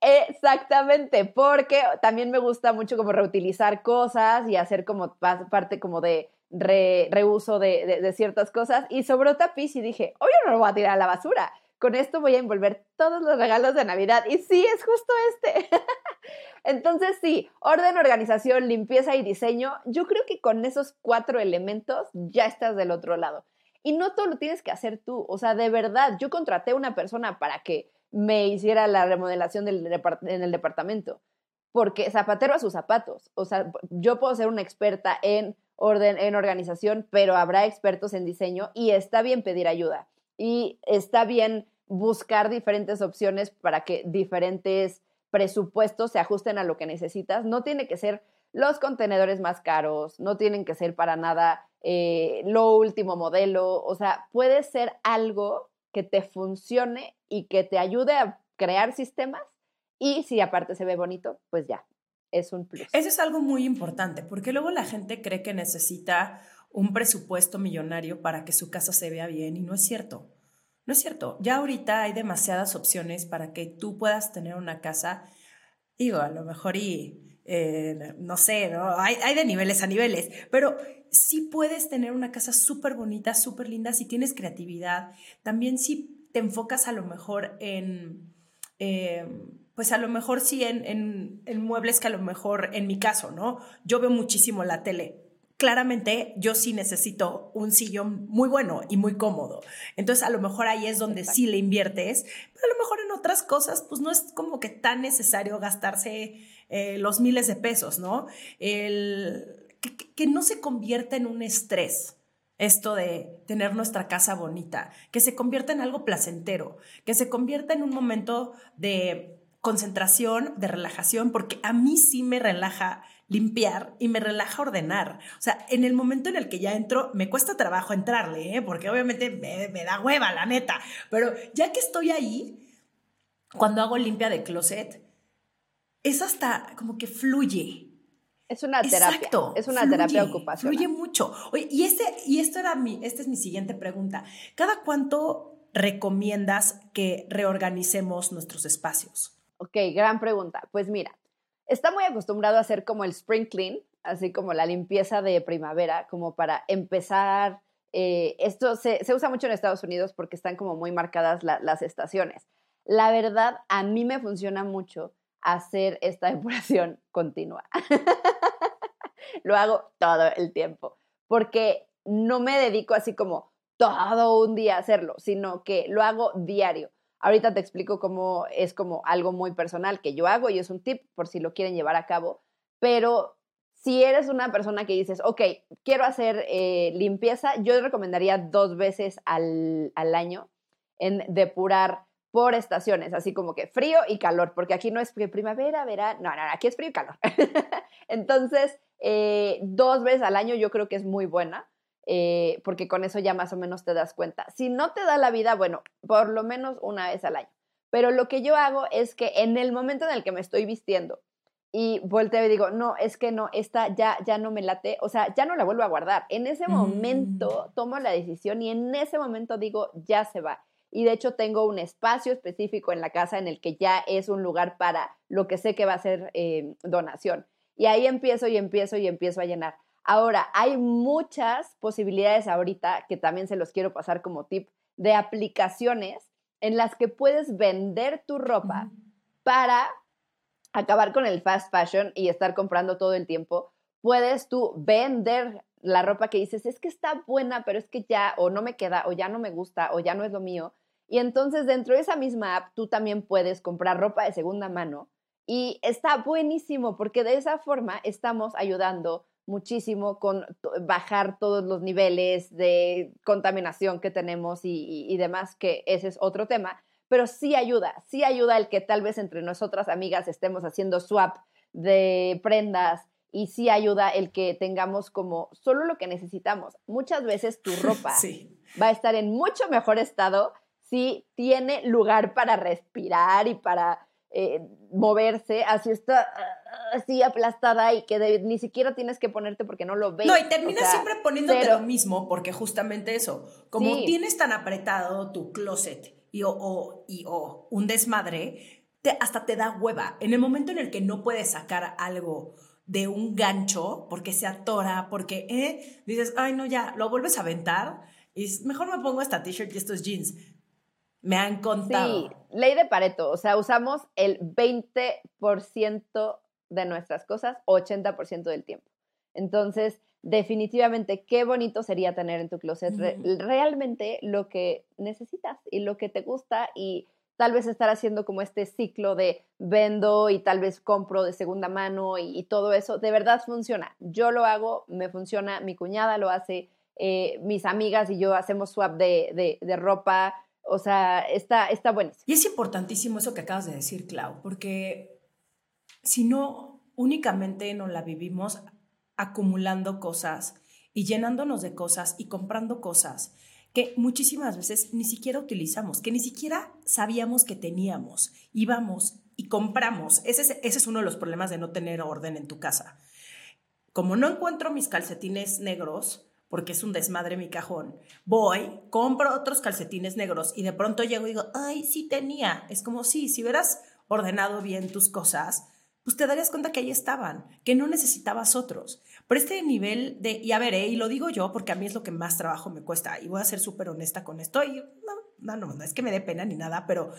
Exactamente, porque también me gusta mucho como reutilizar cosas y hacer como parte como de reuso de, de, ciertas cosas. Y sobró tapiz y dije, obvio no lo voy a tirar a la basura con esto voy a envolver todos los regalos de Navidad. Y sí, es justo este. Entonces, sí, orden, organización, limpieza y diseño. Yo creo que con esos cuatro elementos ya estás del otro lado. Y no todo lo tienes que hacer tú. O sea, de verdad, yo contraté a una persona para que me hiciera la remodelación del en el departamento. Porque zapatero a sus zapatos. O sea, yo puedo ser una experta en orden, en organización, pero habrá expertos en diseño y está bien pedir ayuda. Y está bien buscar diferentes opciones para que diferentes presupuestos se ajusten a lo que necesitas. No tiene que ser los contenedores más caros, no tienen que ser para nada eh, lo último modelo, o sea, puede ser algo que te funcione y que te ayude a crear sistemas y si aparte se ve bonito, pues ya, es un plus. Eso es algo muy importante, porque luego la gente cree que necesita un presupuesto millonario para que su casa se vea bien y no es cierto. No es cierto, ya ahorita hay demasiadas opciones para que tú puedas tener una casa, digo, a lo mejor y, eh, no sé, ¿no? Hay, hay, de niveles a niveles, pero sí puedes tener una casa súper bonita, súper linda, si tienes creatividad, también si te enfocas a lo mejor en... Eh, pues a lo mejor sí en, en, en, muebles que a lo mejor, en mi caso, ¿no? Yo veo muchísimo la tele claramente yo sí necesito un sillón muy bueno y muy cómodo. Entonces a lo mejor ahí es donde sí le inviertes, pero a lo mejor en otras cosas pues no es como que tan necesario gastarse eh, los miles de pesos, ¿no? El, que, que no se convierta en un estrés esto de tener nuestra casa bonita, que se convierta en algo placentero, que se convierta en un momento de concentración, de relajación, porque a mí sí me relaja limpiar y me relaja ordenar. O sea, en el momento en el que ya entro, me cuesta trabajo entrarle, ¿eh? porque obviamente me, da hueva, la neta. Pero ya que estoy ahí, cuando hago limpia de closet, es hasta como que fluye. Es una terapia. Exacto. Es una terapia ocupacional. Fluye mucho. Oye, y, este, y esto era mi, esta es mi siguiente pregunta. ¿Cada cuánto recomiendas que reorganicemos nuestros espacios? Ok, gran pregunta. Pues mira, está muy acostumbrado a hacer como el spring clean, así como la limpieza de primavera, como para empezar. Eh, esto se, usa mucho en Estados Unidos porque están como muy marcadas las estaciones. La verdad, a mí me funciona mucho hacer esta depuración continua. Lo hago todo el tiempo, porque no me dedico así como todo un día hacerlo, sino que lo hago diario. Ahorita te explico cómo es como algo muy personal que yo hago y es un tip por si lo quieren llevar a cabo, pero si eres una persona que dices, ok, quiero hacer eh, limpieza, yo recomendaría dos veces al, al, año en depurar por estaciones, así como que frío y calor, porque aquí no es primavera, verano, no, no, aquí es frío y calor. Entonces, eh, dos veces al año yo creo que es muy buena, eh, porque con eso ya más o menos te das cuenta. Si no te da la vida, bueno, por lo menos una vez al año. Pero lo que yo hago es que en el momento en el que me estoy vistiendo, y volteo y digo, no, es que no, esta ya, ya no me late, o sea, ya no la vuelvo a guardar. En ese momento Mm. tomo la decisión y en ese momento digo, ya se va. Y de hecho tengo un espacio específico en la casa en el que ya es un lugar para lo que sé que va a ser eh, donación. Y ahí empiezo y empiezo y empiezo a llenar. Ahora, hay muchas posibilidades ahorita que también se los quiero pasar como tip de aplicaciones en las que puedes vender tu ropa para acabar con el fast fashion y estar comprando todo el tiempo, puedes tú vender la ropa que dices, es que está buena, pero es que ya o no me queda o ya no me gusta o ya no es lo mío. Y entonces dentro de esa misma app tú también puedes comprar ropa de segunda mano y está buenísimo porque de esa forma estamos ayudando muchísimo con bajar todos los niveles de contaminación que tenemos y, y, y demás, que ese es otro tema pero sí ayuda, sí ayuda el que tal vez entre nosotras amigas estemos haciendo swap de prendas y sí ayuda el que tengamos como solo lo que necesitamos. Muchas veces tu ropa sí. va a estar en mucho mejor estado si tiene lugar para respirar y para eh, moverse, así está así aplastada y que de, ni siquiera tienes que ponerte porque no lo ves. No, y terminas o sea, siempre poniéndote cero. lo mismo porque justamente eso, como Sí. tienes tan apretado tu closet y o, o- y o un desmadre, te- hasta te da hueva. En el momento en el que no puedes sacar algo de un gancho porque se atora, porque eh, dices, ay no, ya, lo vuelves a aventar y mejor me pongo esta t-shirt y estos jeans. Me han contado. Sí, ley de Pareto, o sea, usamos el 20% de nuestras cosas 80% del tiempo. Entonces, definitivamente, qué bonito sería tener en tu closet re- realmente lo que necesitas y lo que te gusta y tal vez estar haciendo como este ciclo de vendo y tal vez compro de segunda mano y, y todo eso, de verdad funciona. Yo lo hago, me funciona, mi cuñada lo hace, eh, mis amigas y yo hacemos swap de, de- de ropa, o sea, está, está buenísimo. Y es importantísimo eso que acabas de decir, Clau, porque si no, únicamente nos la vivimos acumulando cosas y llenándonos de cosas y comprando cosas que muchísimas veces ni siquiera utilizamos, que ni siquiera sabíamos que teníamos. Íbamos y compramos. Es, ese es uno de los problemas de no tener orden en tu casa. Como no encuentro mis calcetines negros, porque es un desmadre mi cajón, voy, compro otros calcetines negros y de pronto llego y digo, ay, sí tenía. Es como, sí, si hubieras ordenado bien tus cosas, pues te darías cuenta que ahí estaban, que no necesitabas otros. Pero este nivel de, y a ver, eh, y lo digo yo porque a mí es lo que más trabajo me cuesta, y voy a ser súper honesta con esto, y no, no, no, no es que me dé pena ni nada, pero,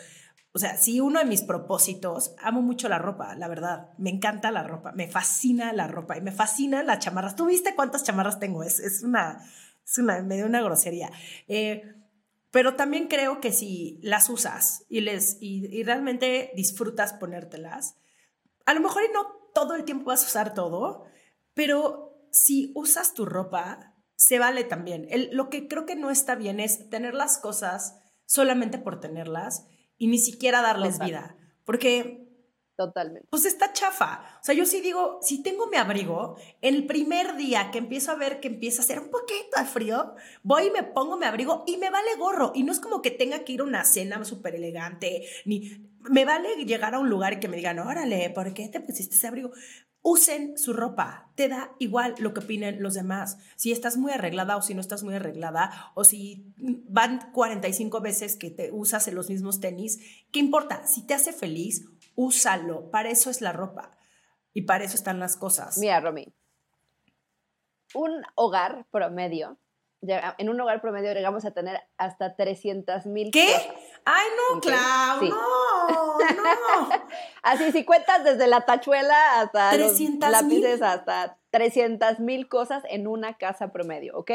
o sea, si uno de mis propósitos, amo mucho la ropa, la verdad, me encanta la ropa, me fascina la ropa, y me fascina las chamarras. ¿Tú viste cuántas chamarras tengo? Es, es una, es una, me dio una grosería. Eh, pero también creo que si las usas y, les, y, realmente disfrutas ponértelas, a lo mejor y no todo el tiempo vas a usar todo, pero si usas tu ropa, se vale también. Lo que creo que no está bien es tener las cosas solamente por tenerlas y ni siquiera darles Total. vida. Porque Totalmente. pues está chafa. O sea, yo sí digo, si tengo mi abrigo, el primer día que empiezo a ver que empieza a hacer un poquito de frío, voy y me pongo mi abrigo y me vale gorro. Y no es como que tenga que ir a una cena súper elegante, ni me vale llegar a un lugar y que me digan, órale, ¿por qué te pusiste ese abrigo? Usen su ropa, te da igual lo que opinen los demás. Si estás muy arreglada o si no estás muy arreglada, o si van 45 veces que te usas en los mismos tenis, ¿qué importa? Si te hace feliz, úsalo. Para eso es la ropa y para eso están las cosas. Mira, Romy, un hogar promedio, en un hogar promedio llegamos a tener hasta 300 mil ¿Qué? cosas. Ay, no, Clau, sí. no, no. Así, si cuentas desde la tachuela hasta los 300,000. lápices, hasta 300 mil cosas en una casa promedio, ¿ok?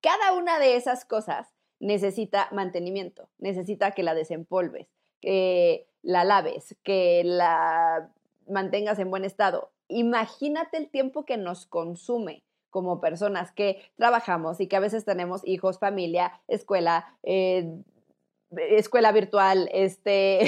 Cada una de esas cosas necesita mantenimiento, necesita que la desempolves, que la laves, que la mantengas en buen estado. Imagínate el tiempo que nos consume como personas que trabajamos y que a veces tenemos hijos, familia, escuela, eh, escuela virtual, este,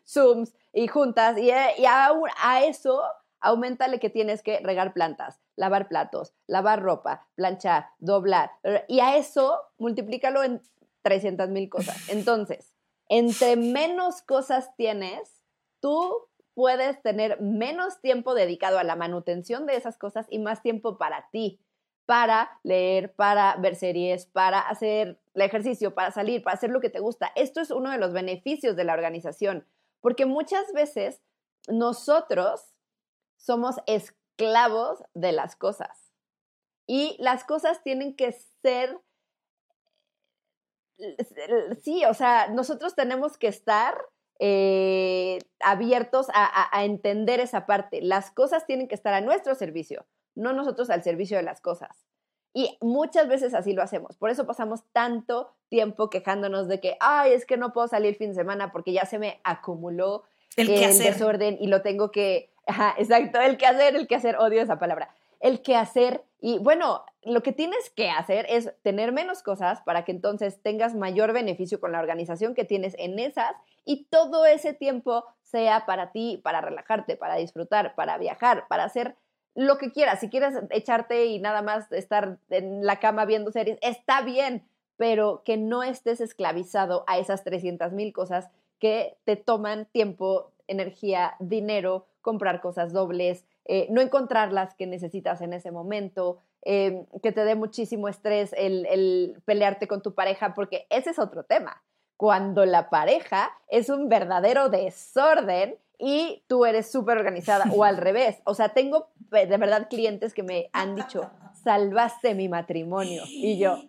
Zooms y juntas, y, y a, a, eso aumentale que tienes que regar plantas, lavar platos, lavar ropa, planchar, doblar, y a eso multiplícalo en 300 mil cosas. Entonces, entre menos cosas tienes, tú puedes tener menos tiempo dedicado a la manutención de esas cosas y más tiempo para ti, para leer, para ver series, para hacer el ejercicio, para salir, para hacer lo que te gusta. Esto es uno de los beneficios de la organización, porque muchas veces nosotros somos esclavos de las cosas y las cosas tienen que ser sí, o sea, nosotros tenemos que estar eh, abiertos a, entender esa parte. Las cosas tienen que estar a nuestro servicio, no nosotros al servicio de las cosas. Y muchas veces así lo hacemos. Por eso pasamos tanto tiempo quejándonos de que, ay, es que no puedo salir fin de semana porque ya se me acumuló el, desorden y lo tengo que, exacto, el que hacer, el que hacer, odio esa palabra. El que hacer y bueno, lo que tienes que hacer es tener menos cosas para que entonces tengas mayor beneficio con la organización que tienes en esas y todo ese tiempo sea para ti, para relajarte, para disfrutar, para viajar, para hacer lo que quieras. Si quieres echarte y nada más estar en la cama viendo series, está bien, pero que no estés esclavizado a esas 300 mil cosas que te toman tiempo, energía, dinero, comprar cosas dobles, eh, no encontrar las que necesitas en ese momento, eh, que te dé muchísimo estrés el, pelearte con tu pareja, porque ese es otro tema. Cuando la pareja es un verdadero desorden y tú eres súper organizada o al revés. O sea, tengo de verdad clientes que me han dicho, salvaste mi matrimonio. Y yo,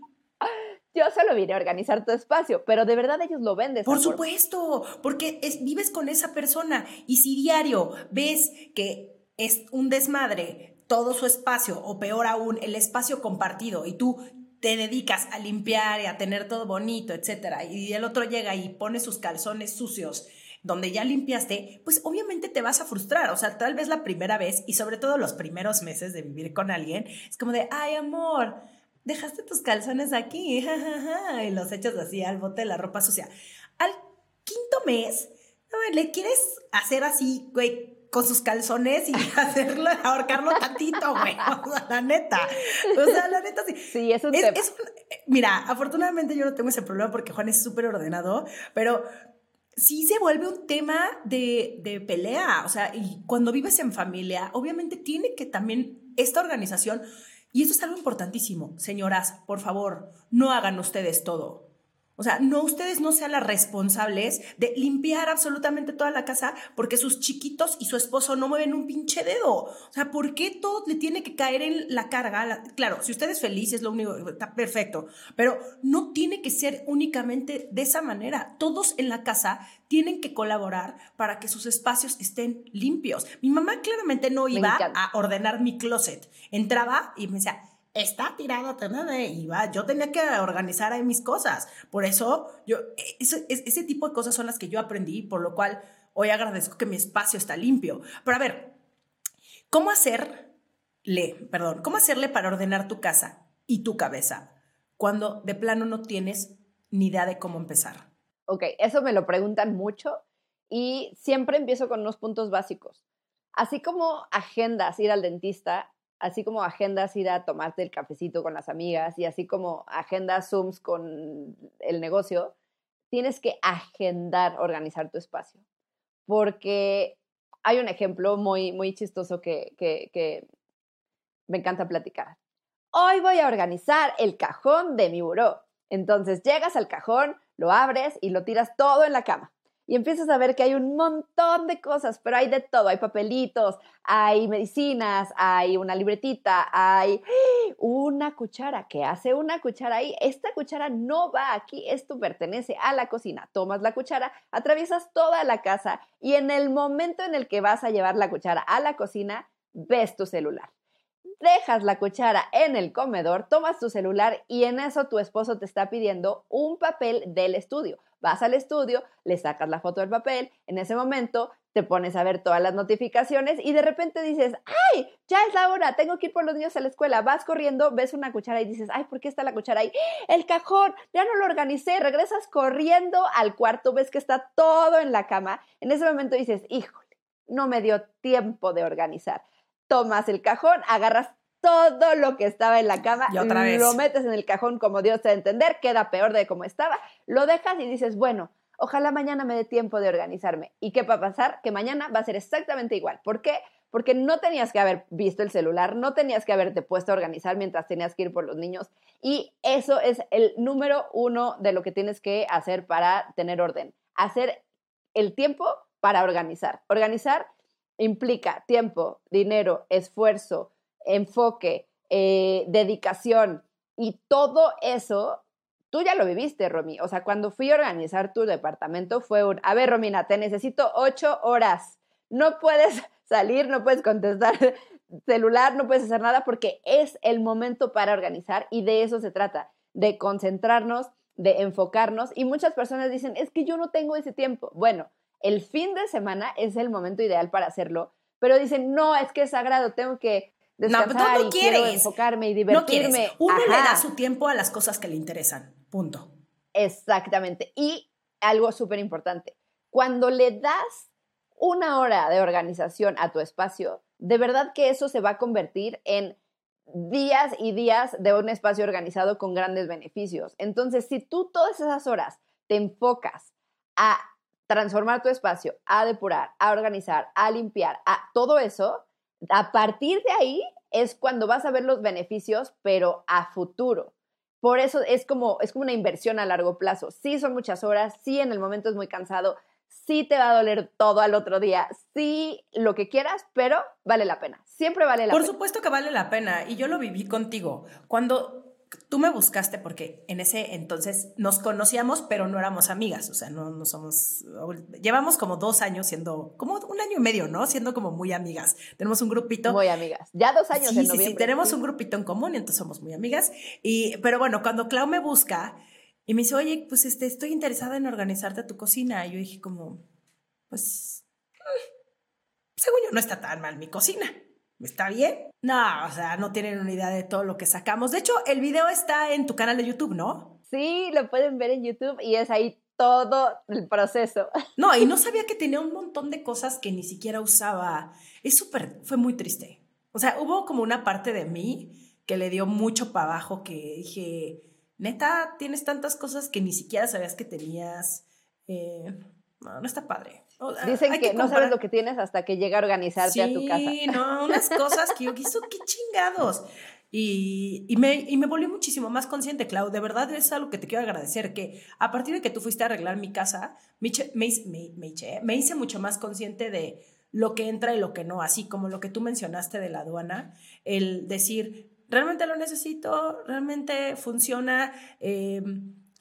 yo solo vine a organizar tu espacio, pero de verdad ellos lo ven Por supuesto, porque vives con esa persona y si diario ves que es un desmadre todo su espacio, o peor aún, el espacio compartido, y tú te dedicas a limpiar y a tener todo bonito, etcétera, y el otro llega y pone sus calzones sucios donde ya limpiaste, pues obviamente te vas a frustrar. O sea, tal vez la primera vez y sobre todo los primeros meses de vivir con alguien, es como de, ay, amor, dejaste tus calzones aquí, y los echas así al bote de la ropa sucia. Al quinto mes, le quieres hacer así, güey, con sus calzones y hacerlo, ahorcarlo tantito, güey. O sea, la neta. O sea, la neta sí. Sí, es un tema. mira, afortunadamente yo no tengo ese problema porque Juan es súper ordenado, pero sí se vuelve un tema de, de pelea. O sea, y cuando vives en familia, obviamente tiene que también esta organización, y esto es algo importantísimo, señoras, por favor, no hagan ustedes todo o sea, no ustedes no sean las responsables de limpiar absolutamente toda la casa porque sus chiquitos y su esposo no mueven un pinche dedo. O sea, ¿por qué todo le tiene que caer en la carga? claro, si usted es feliz es lo único, está perfecto, pero no tiene que ser únicamente de esa manera. Todos en la casa tienen que colaborar para que sus espacios estén limpios. Mi mamá claramente no iba a ordenar mi closet. Entraba y me decía, está tirado, y va, yo tenía que organizar ahí mis cosas. Por eso, yo, ese, ese tipo de cosas son las que yo aprendí, por lo cual hoy agradezco que mi espacio está limpio. Pero a ver, ¿cómo hacerle, perdón, cómo hacerle para ordenar tu casa y tu cabeza cuando de plano no tienes ni idea de cómo empezar? Ok, eso me lo preguntan mucho y siempre empiezo con unos puntos básicos. Así como agendas ir al dentista, así como agendas ir a tomarte el cafecito con las amigas y así como agendas Zooms con el negocio, tienes que agendar, organizar tu espacio. Porque hay un ejemplo muy, muy chistoso que, que, que me encanta platicar. Hoy voy a organizar el cajón de mi buró. Entonces llegas al cajón, lo abres y lo tiras todo en la cama y empiezas a ver que hay un montón de cosas, pero hay de todo, hay papelitos, hay medicinas, hay una libretita, hay una cuchara. ¿Qué hace una cuchara ahí? Esta cuchara no va aquí, esto pertenece a la cocina. Tomas la cuchara, atraviesas toda la casa y en el momento en el que vas a llevar la cuchara a la cocina, ves tu celular. dejas la cuchara en el comedor, tomas tu celular y en eso tu esposo te está pidiendo un papel del estudio. Vas al estudio, le sacas la foto del papel, en ese momento te pones a ver todas las notificaciones y de repente dices, ay, ya es la hora, tengo que ir por los niños a la escuela. Vas corriendo, ves una cuchara y dices, ay, ¿por qué está la cuchara ahí? El cajón, ya no lo organicé. Regresas corriendo al cuarto, ves que está todo en la cama. En ese momento dices, híjole, no me dio tiempo de organizar. Tomas el cajón, agarras todo lo que estaba en la cama, y otra vez. lo metes en el cajón como Dios te entender, queda peor de como estaba, lo dejas y dices, bueno, ojalá mañana me dé tiempo de organizarme. ¿Y qué va a pasar? Que mañana va a ser exactamente igual. ¿Por qué? Porque no tenías que haber visto el celular, no tenías que haberte puesto a organizar mientras tenías que ir por los niños. Y eso es el número uno de lo que tienes que hacer para tener orden. Hacer el tiempo para organizar. Organizar implica tiempo, dinero, esfuerzo, enfoque, eh, dedicación y todo eso, tú ya lo viviste, Romy. O sea, cuando fui a organizar tu departamento fue un, a ver, Romina, te necesito ocho horas. No puedes salir, no puedes contestar celular, no puedes hacer nada porque es el momento para organizar y de eso se trata, de concentrarnos, de enfocarnos. Y muchas personas dicen, es que yo no tengo ese tiempo. Bueno, el fin de semana es el momento ideal para hacerlo, pero dicen, no, es que es sagrado, tengo que descansar no, no y quiero quieres. enfocarme y No divertirme. quieres. Uno le da su tiempo a las cosas que le interesan. Punto. Exactamente. Y algo súper importante, cuando le das una hora de organización a tu espacio, de verdad que eso se va a convertir en días y días de un espacio organizado con grandes beneficios. Entonces, si tú todas esas horas te enfocas a transformar tu espacio, a depurar, a organizar, a limpiar, a todo eso, a partir de ahí es cuando vas a ver los beneficios, pero a futuro. Por eso es como, es como una inversión a largo plazo. Sí son muchas horas, sí en el momento es muy cansado, sí te va a doler todo al otro día, sí lo que quieras, pero vale la pena. Siempre vale la Por pena. supuesto que vale la pena y yo lo viví contigo. Cuando tú me buscaste, porque en ese entonces nos conocíamos, pero no éramos amigas, o sea, no, no somos, llevamos como dos años siendo, como un año y medio, ¿no? Siendo como muy amigas. Tenemos un grupito. Muy amigas. Ya dos años sí, en sí, noviembre. sí, tenemos sí. un grupito en común y entonces somos muy amigas. Y, pero bueno, cuando Clau me busca y me dice, oye, pues este, estoy interesada en organizarte tu cocina, y yo dije como, pues, mm, según yo no está tan mal mi cocina. ¿Está bien? No, o sea, no tienen una idea de todo lo que sacamos. De hecho, el video está en tu canal de YouTube, ¿no? Sí, lo pueden ver en YouTube y es ahí todo el proceso. No, y no sabía que tenía un montón de cosas que ni siquiera usaba. Es súper, fue muy triste. O sea, hubo como una parte de mí que le dio mucho para abajo, que dije, neta, tienes tantas cosas que ni siquiera sabías que tenías. Eh, no, no está padre. O sea, Dicen que, no sabes lo que tienes hasta que llega a organizarte a tu casa. Sí, no, unas cosas que yo quiso, qué chingados. Y, y, me, y me volví muchísimo más consciente, Clau. De verdad es algo que te quiero agradecer, que a partir de que tú fuiste a arreglar mi casa, me, hice- me, me- me hice- me hice mucho más consciente de lo que entra y lo que no, así como lo que tú mencionaste de la aduana, el decir, realmente lo necesito, realmente funciona, eh,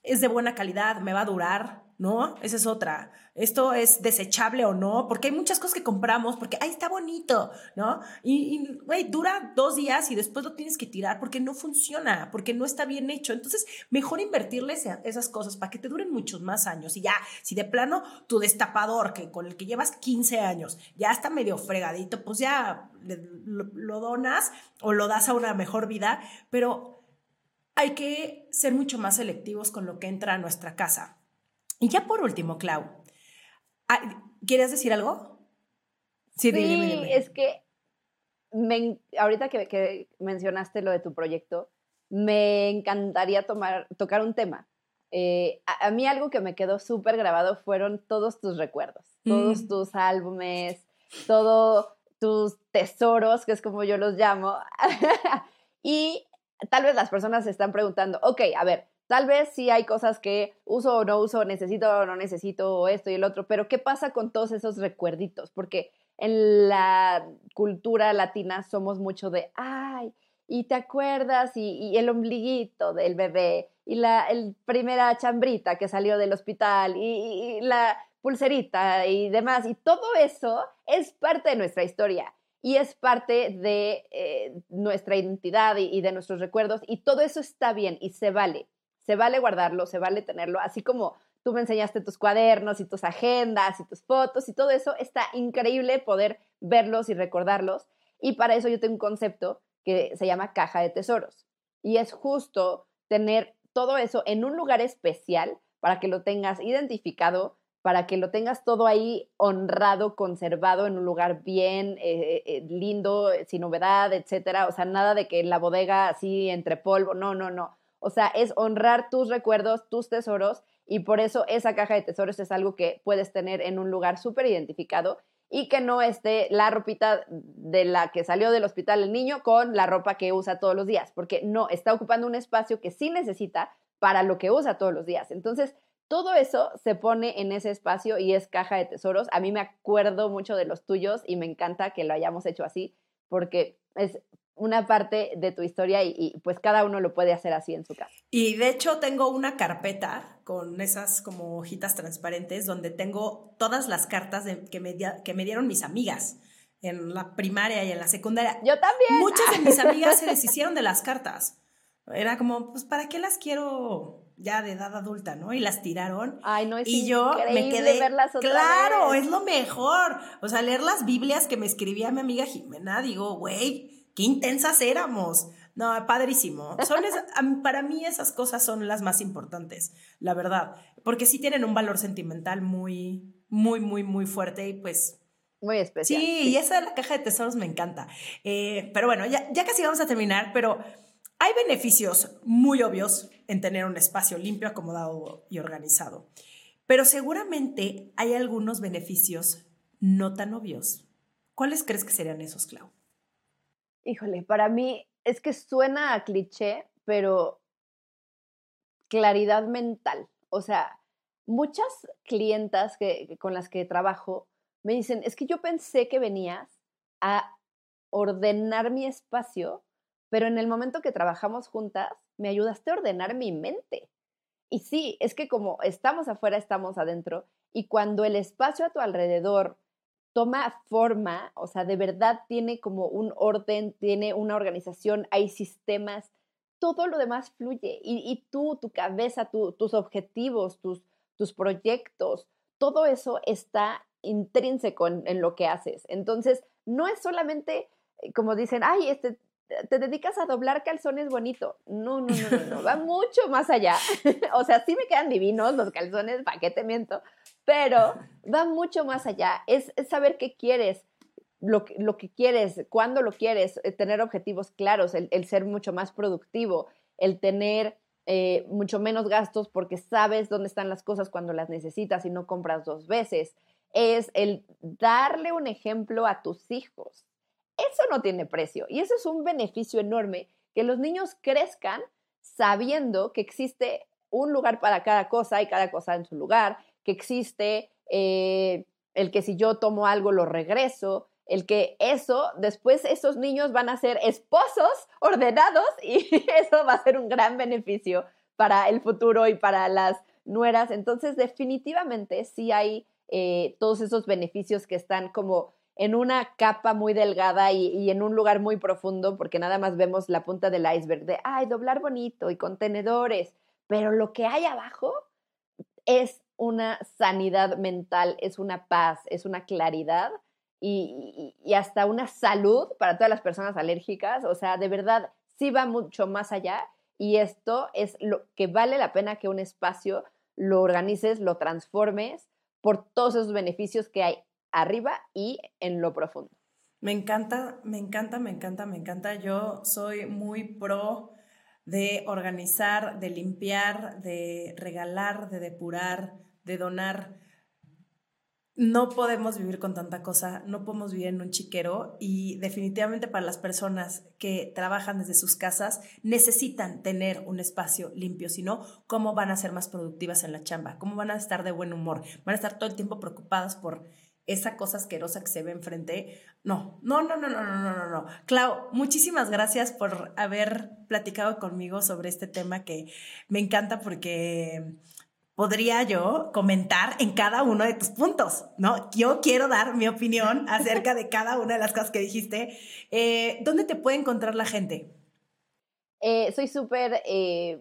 es de buena calidad, me va a durar, ¿no? Esa es otra. Esto es desechable o no, porque hay muchas cosas que compramos porque, ay, está bonito, ¿no? Y, güey, dura dos días y después lo tienes que tirar porque no funciona, porque no está bien hecho. Entonces, mejor invertirles esas cosas para que te duren muchos más años. Y ya, si de plano tu destapador, que con el que llevas 15 años, ya está medio fregadito, pues ya lo, lo donas o lo das a una mejor vida, pero hay que ser mucho más selectivos con lo que entra a nuestra casa. Y ya por último, Clau, ¿quieres decir algo? Sí, Sí, dime, dime, dime. es que me ahorita que, que mencionaste lo de tu proyecto, me encantaría tomar, tocar un tema. Eh, a, a mí algo que me quedó súper grabado fueron todos tus recuerdos, todos Mm. tus álbumes, todos tus tesoros, que es como yo los llamo. y tal vez las personas se están preguntando, ok, a ver, tal vez sí hay cosas que uso o no uso, necesito o no necesito, esto y el otro, pero ¿qué pasa con todos esos recuerditos? Porque en la cultura latina somos mucho de, ay, y te acuerdas, y, el ombliguito del bebé, y la primera chambrita que salió del hospital, y la pulserita y demás, y todo eso es parte de nuestra historia. y es parte de eh, nuestra identidad y, de nuestros recuerdos y todo eso está bien y se vale. Se vale guardarlo, se vale tenerlo, así como tú me enseñaste tus cuadernos y tus agendas y tus fotos y todo eso, está increíble poder verlos y recordarlos. Y para eso yo tengo un concepto que se llama caja de tesoros. Y es justo tener todo eso en un lugar especial para que lo tengas identificado, para que lo tengas todo ahí honrado, conservado en un lugar bien eh, eh, lindo, sin novedad, etcétera. O sea, nada de que en la bodega así entre polvo, no, no, no. O sea, es honrar tus recuerdos, tus tesoros, y por eso esa caja de tesoros es algo que puedes tener en un lugar súper identificado y que no esté la ropita de la que salió del hospital el niño con la ropa que usa todos los días, porque no, está ocupando un espacio que sí necesita para lo que usa todos los días. Entonces, todo eso se pone en ese espacio y es caja de tesoros. A mí me acuerdo mucho de los tuyos y me encanta que lo hayamos hecho así porque es una parte de tu historia y, pues cada uno lo puede hacer así en su casa. Y de hecho tengo una carpeta con esas como hojitas transparentes donde tengo todas las cartas que, me, que me dieron mis amigas en la primaria y en la secundaria. Yo también. Muchas de mis amigas se deshicieron de las cartas. Era como, pues, ¿para qué las quiero ya de edad adulta, ¿no? Y las tiraron. Ay, no, es Y yo me quedé. Verlas otra claro, es lo mejor. O sea, leer las Biblias que me escribía mi amiga Jimena, digo, güey, qué intensas éramos. No, padrísimo. Son para mí esas cosas son las más importantes, la verdad. Porque sí tienen un valor sentimental muy, muy, muy, muy fuerte y pues muy especial. Sí, y esa de la caja de tesoros me encanta. Eh, pero bueno, ya, ya casi vamos a terminar, pero hay beneficios muy obvios en tener un espacio limpio, acomodado y organizado, pero seguramente hay algunos beneficios no tan obvios. ¿Cuáles crees que serían esos, Clau? Híjole, para mí es que suena a cliché, pero claridad mental. O sea, muchas clientas que, con las que trabajo me dicen, es que yo pensé que venías a ordenar mi espacio pero en el momento que trabajamos juntas, me ayudaste a ordenar mi mente. Y sí, es que como estamos afuera, estamos adentro, y cuando el espacio a tu alrededor toma forma, o sea, de verdad tiene como un orden, tiene una organización, hay sistemas, todo lo demás fluye. Y, tú, tu cabeza, tus objetivos, tus, tus proyectos, todo eso está intrínseco en, en, lo que haces. Entonces, no es solamente eh, como dicen, ay, este te dedicas a doblar calzones bonito. No, no, no, no, va mucho más allá. o sea, sí me quedan divinos los calzones, ¿para qué te miento? Pero va mucho más allá. Es, saber qué quieres, lo, lo, que quieres, cuándo lo quieres, eh, tener objetivos claros, el, ser mucho más productivo, el tener eh, mucho menos gastos porque sabes dónde están las cosas cuando las necesitas y no compras dos veces. Es el darle un ejemplo a tus hijos eso no tiene precio y eso es un beneficio enorme, que los niños crezcan sabiendo que existe un lugar para cada cosa y cada cosa en su lugar, que existe eh, el que si yo tomo algo lo regreso, el que eso, después esos niños van a ser esposos ordenados y eso va a ser un gran beneficio para el futuro y para las nueras. Entonces, definitivamente sí hay eh, todos esos beneficios que están como en una capa muy delgada y, en un lugar muy profundo, porque nada más vemos la punta del iceberg de, ay, doblar bonito y contenedores, pero lo que hay abajo es una sanidad mental, es una paz, es una claridad y, y, hasta una salud para todas las personas alérgicas. O sea, de verdad, sí va mucho más allá y esto es lo que vale la pena que un espacio lo organices, lo transformes por todos esos beneficios que hay arriba y en lo profundo. Me encanta, me encanta, me encanta, me encanta. Yo soy muy pro de organizar, de limpiar, de regalar, de depurar, de donar no podemos vivir con tanta cosa, no podemos vivir en un chiquero y definitivamente para las personas que trabajan desde sus casas necesitan tener un espacio limpio, si no, ¿cómo van a ser más productivas en la chamba? ¿Cómo van a estar de buen humor? ¿Van a estar todo el tiempo preocupadas por esa cosa asquerosa que se ve enfrente. No, no, no, no, no, no, no, no, no. Clau, muchísimas gracias por haber platicado conmigo sobre este tema que me encanta porque podría yo comentar en cada uno de tus puntos, ¿no? Yo quiero dar mi opinión acerca de cada una de las cosas que dijiste. Eh, ¿Dónde te puede encontrar la gente? Eh, soy súper eh,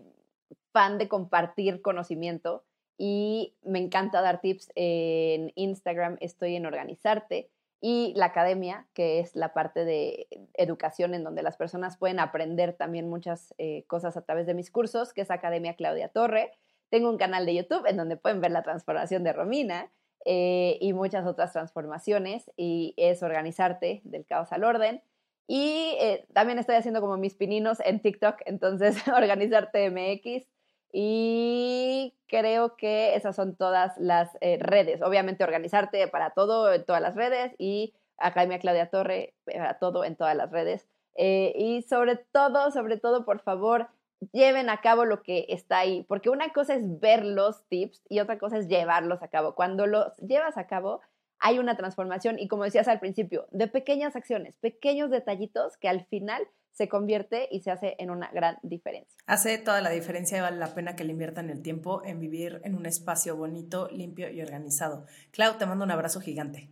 fan de compartir conocimiento y me encanta dar tips. En Instagram estoy en Organizarte y la academia, que es la parte de educación en donde las personas pueden aprender también muchas cosas a través de mis cursos, que es Academia Claudia Torre. Tengo un canal de YouTube en donde pueden ver la transformación de Romina eh, y muchas otras transformaciones y es organizarte del caos al orden. Y eh, también estoy haciendo como mis pininos en TikTok, entonces organizarte MX. Y creo que esas son todas las eh, redes. Obviamente organizarte para todo en todas las redes y Academia Claudia Torre para todo en todas las redes. y sobre todo, sobre todo, por favor, lleven a cabo lo que está ahí, porque una cosa es ver los tips y otra cosa es llevarlos a cabo. Cuando los llevas a cabo, hay una transformación y como decías al principio, de pequeñas acciones, pequeños detallitos que al final se convierte y se hace en una gran diferencia. Hace toda la diferencia y vale la pena que le inviertan el tiempo en vivir en un espacio bonito, limpio y organizado. Clau, te mando un abrazo gigante.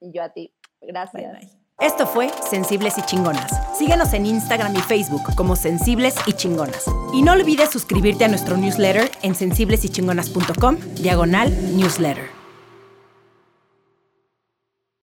Y yo a ti. Gracias. Bye, bye. Esto fue Sensibles y Chingonas. Síguenos en Instagram y Facebook como Sensibles y Chingonas. Y no olvides suscribirte a nuestro newsletter en sensiblesychingonas.com, diagonal newsletter.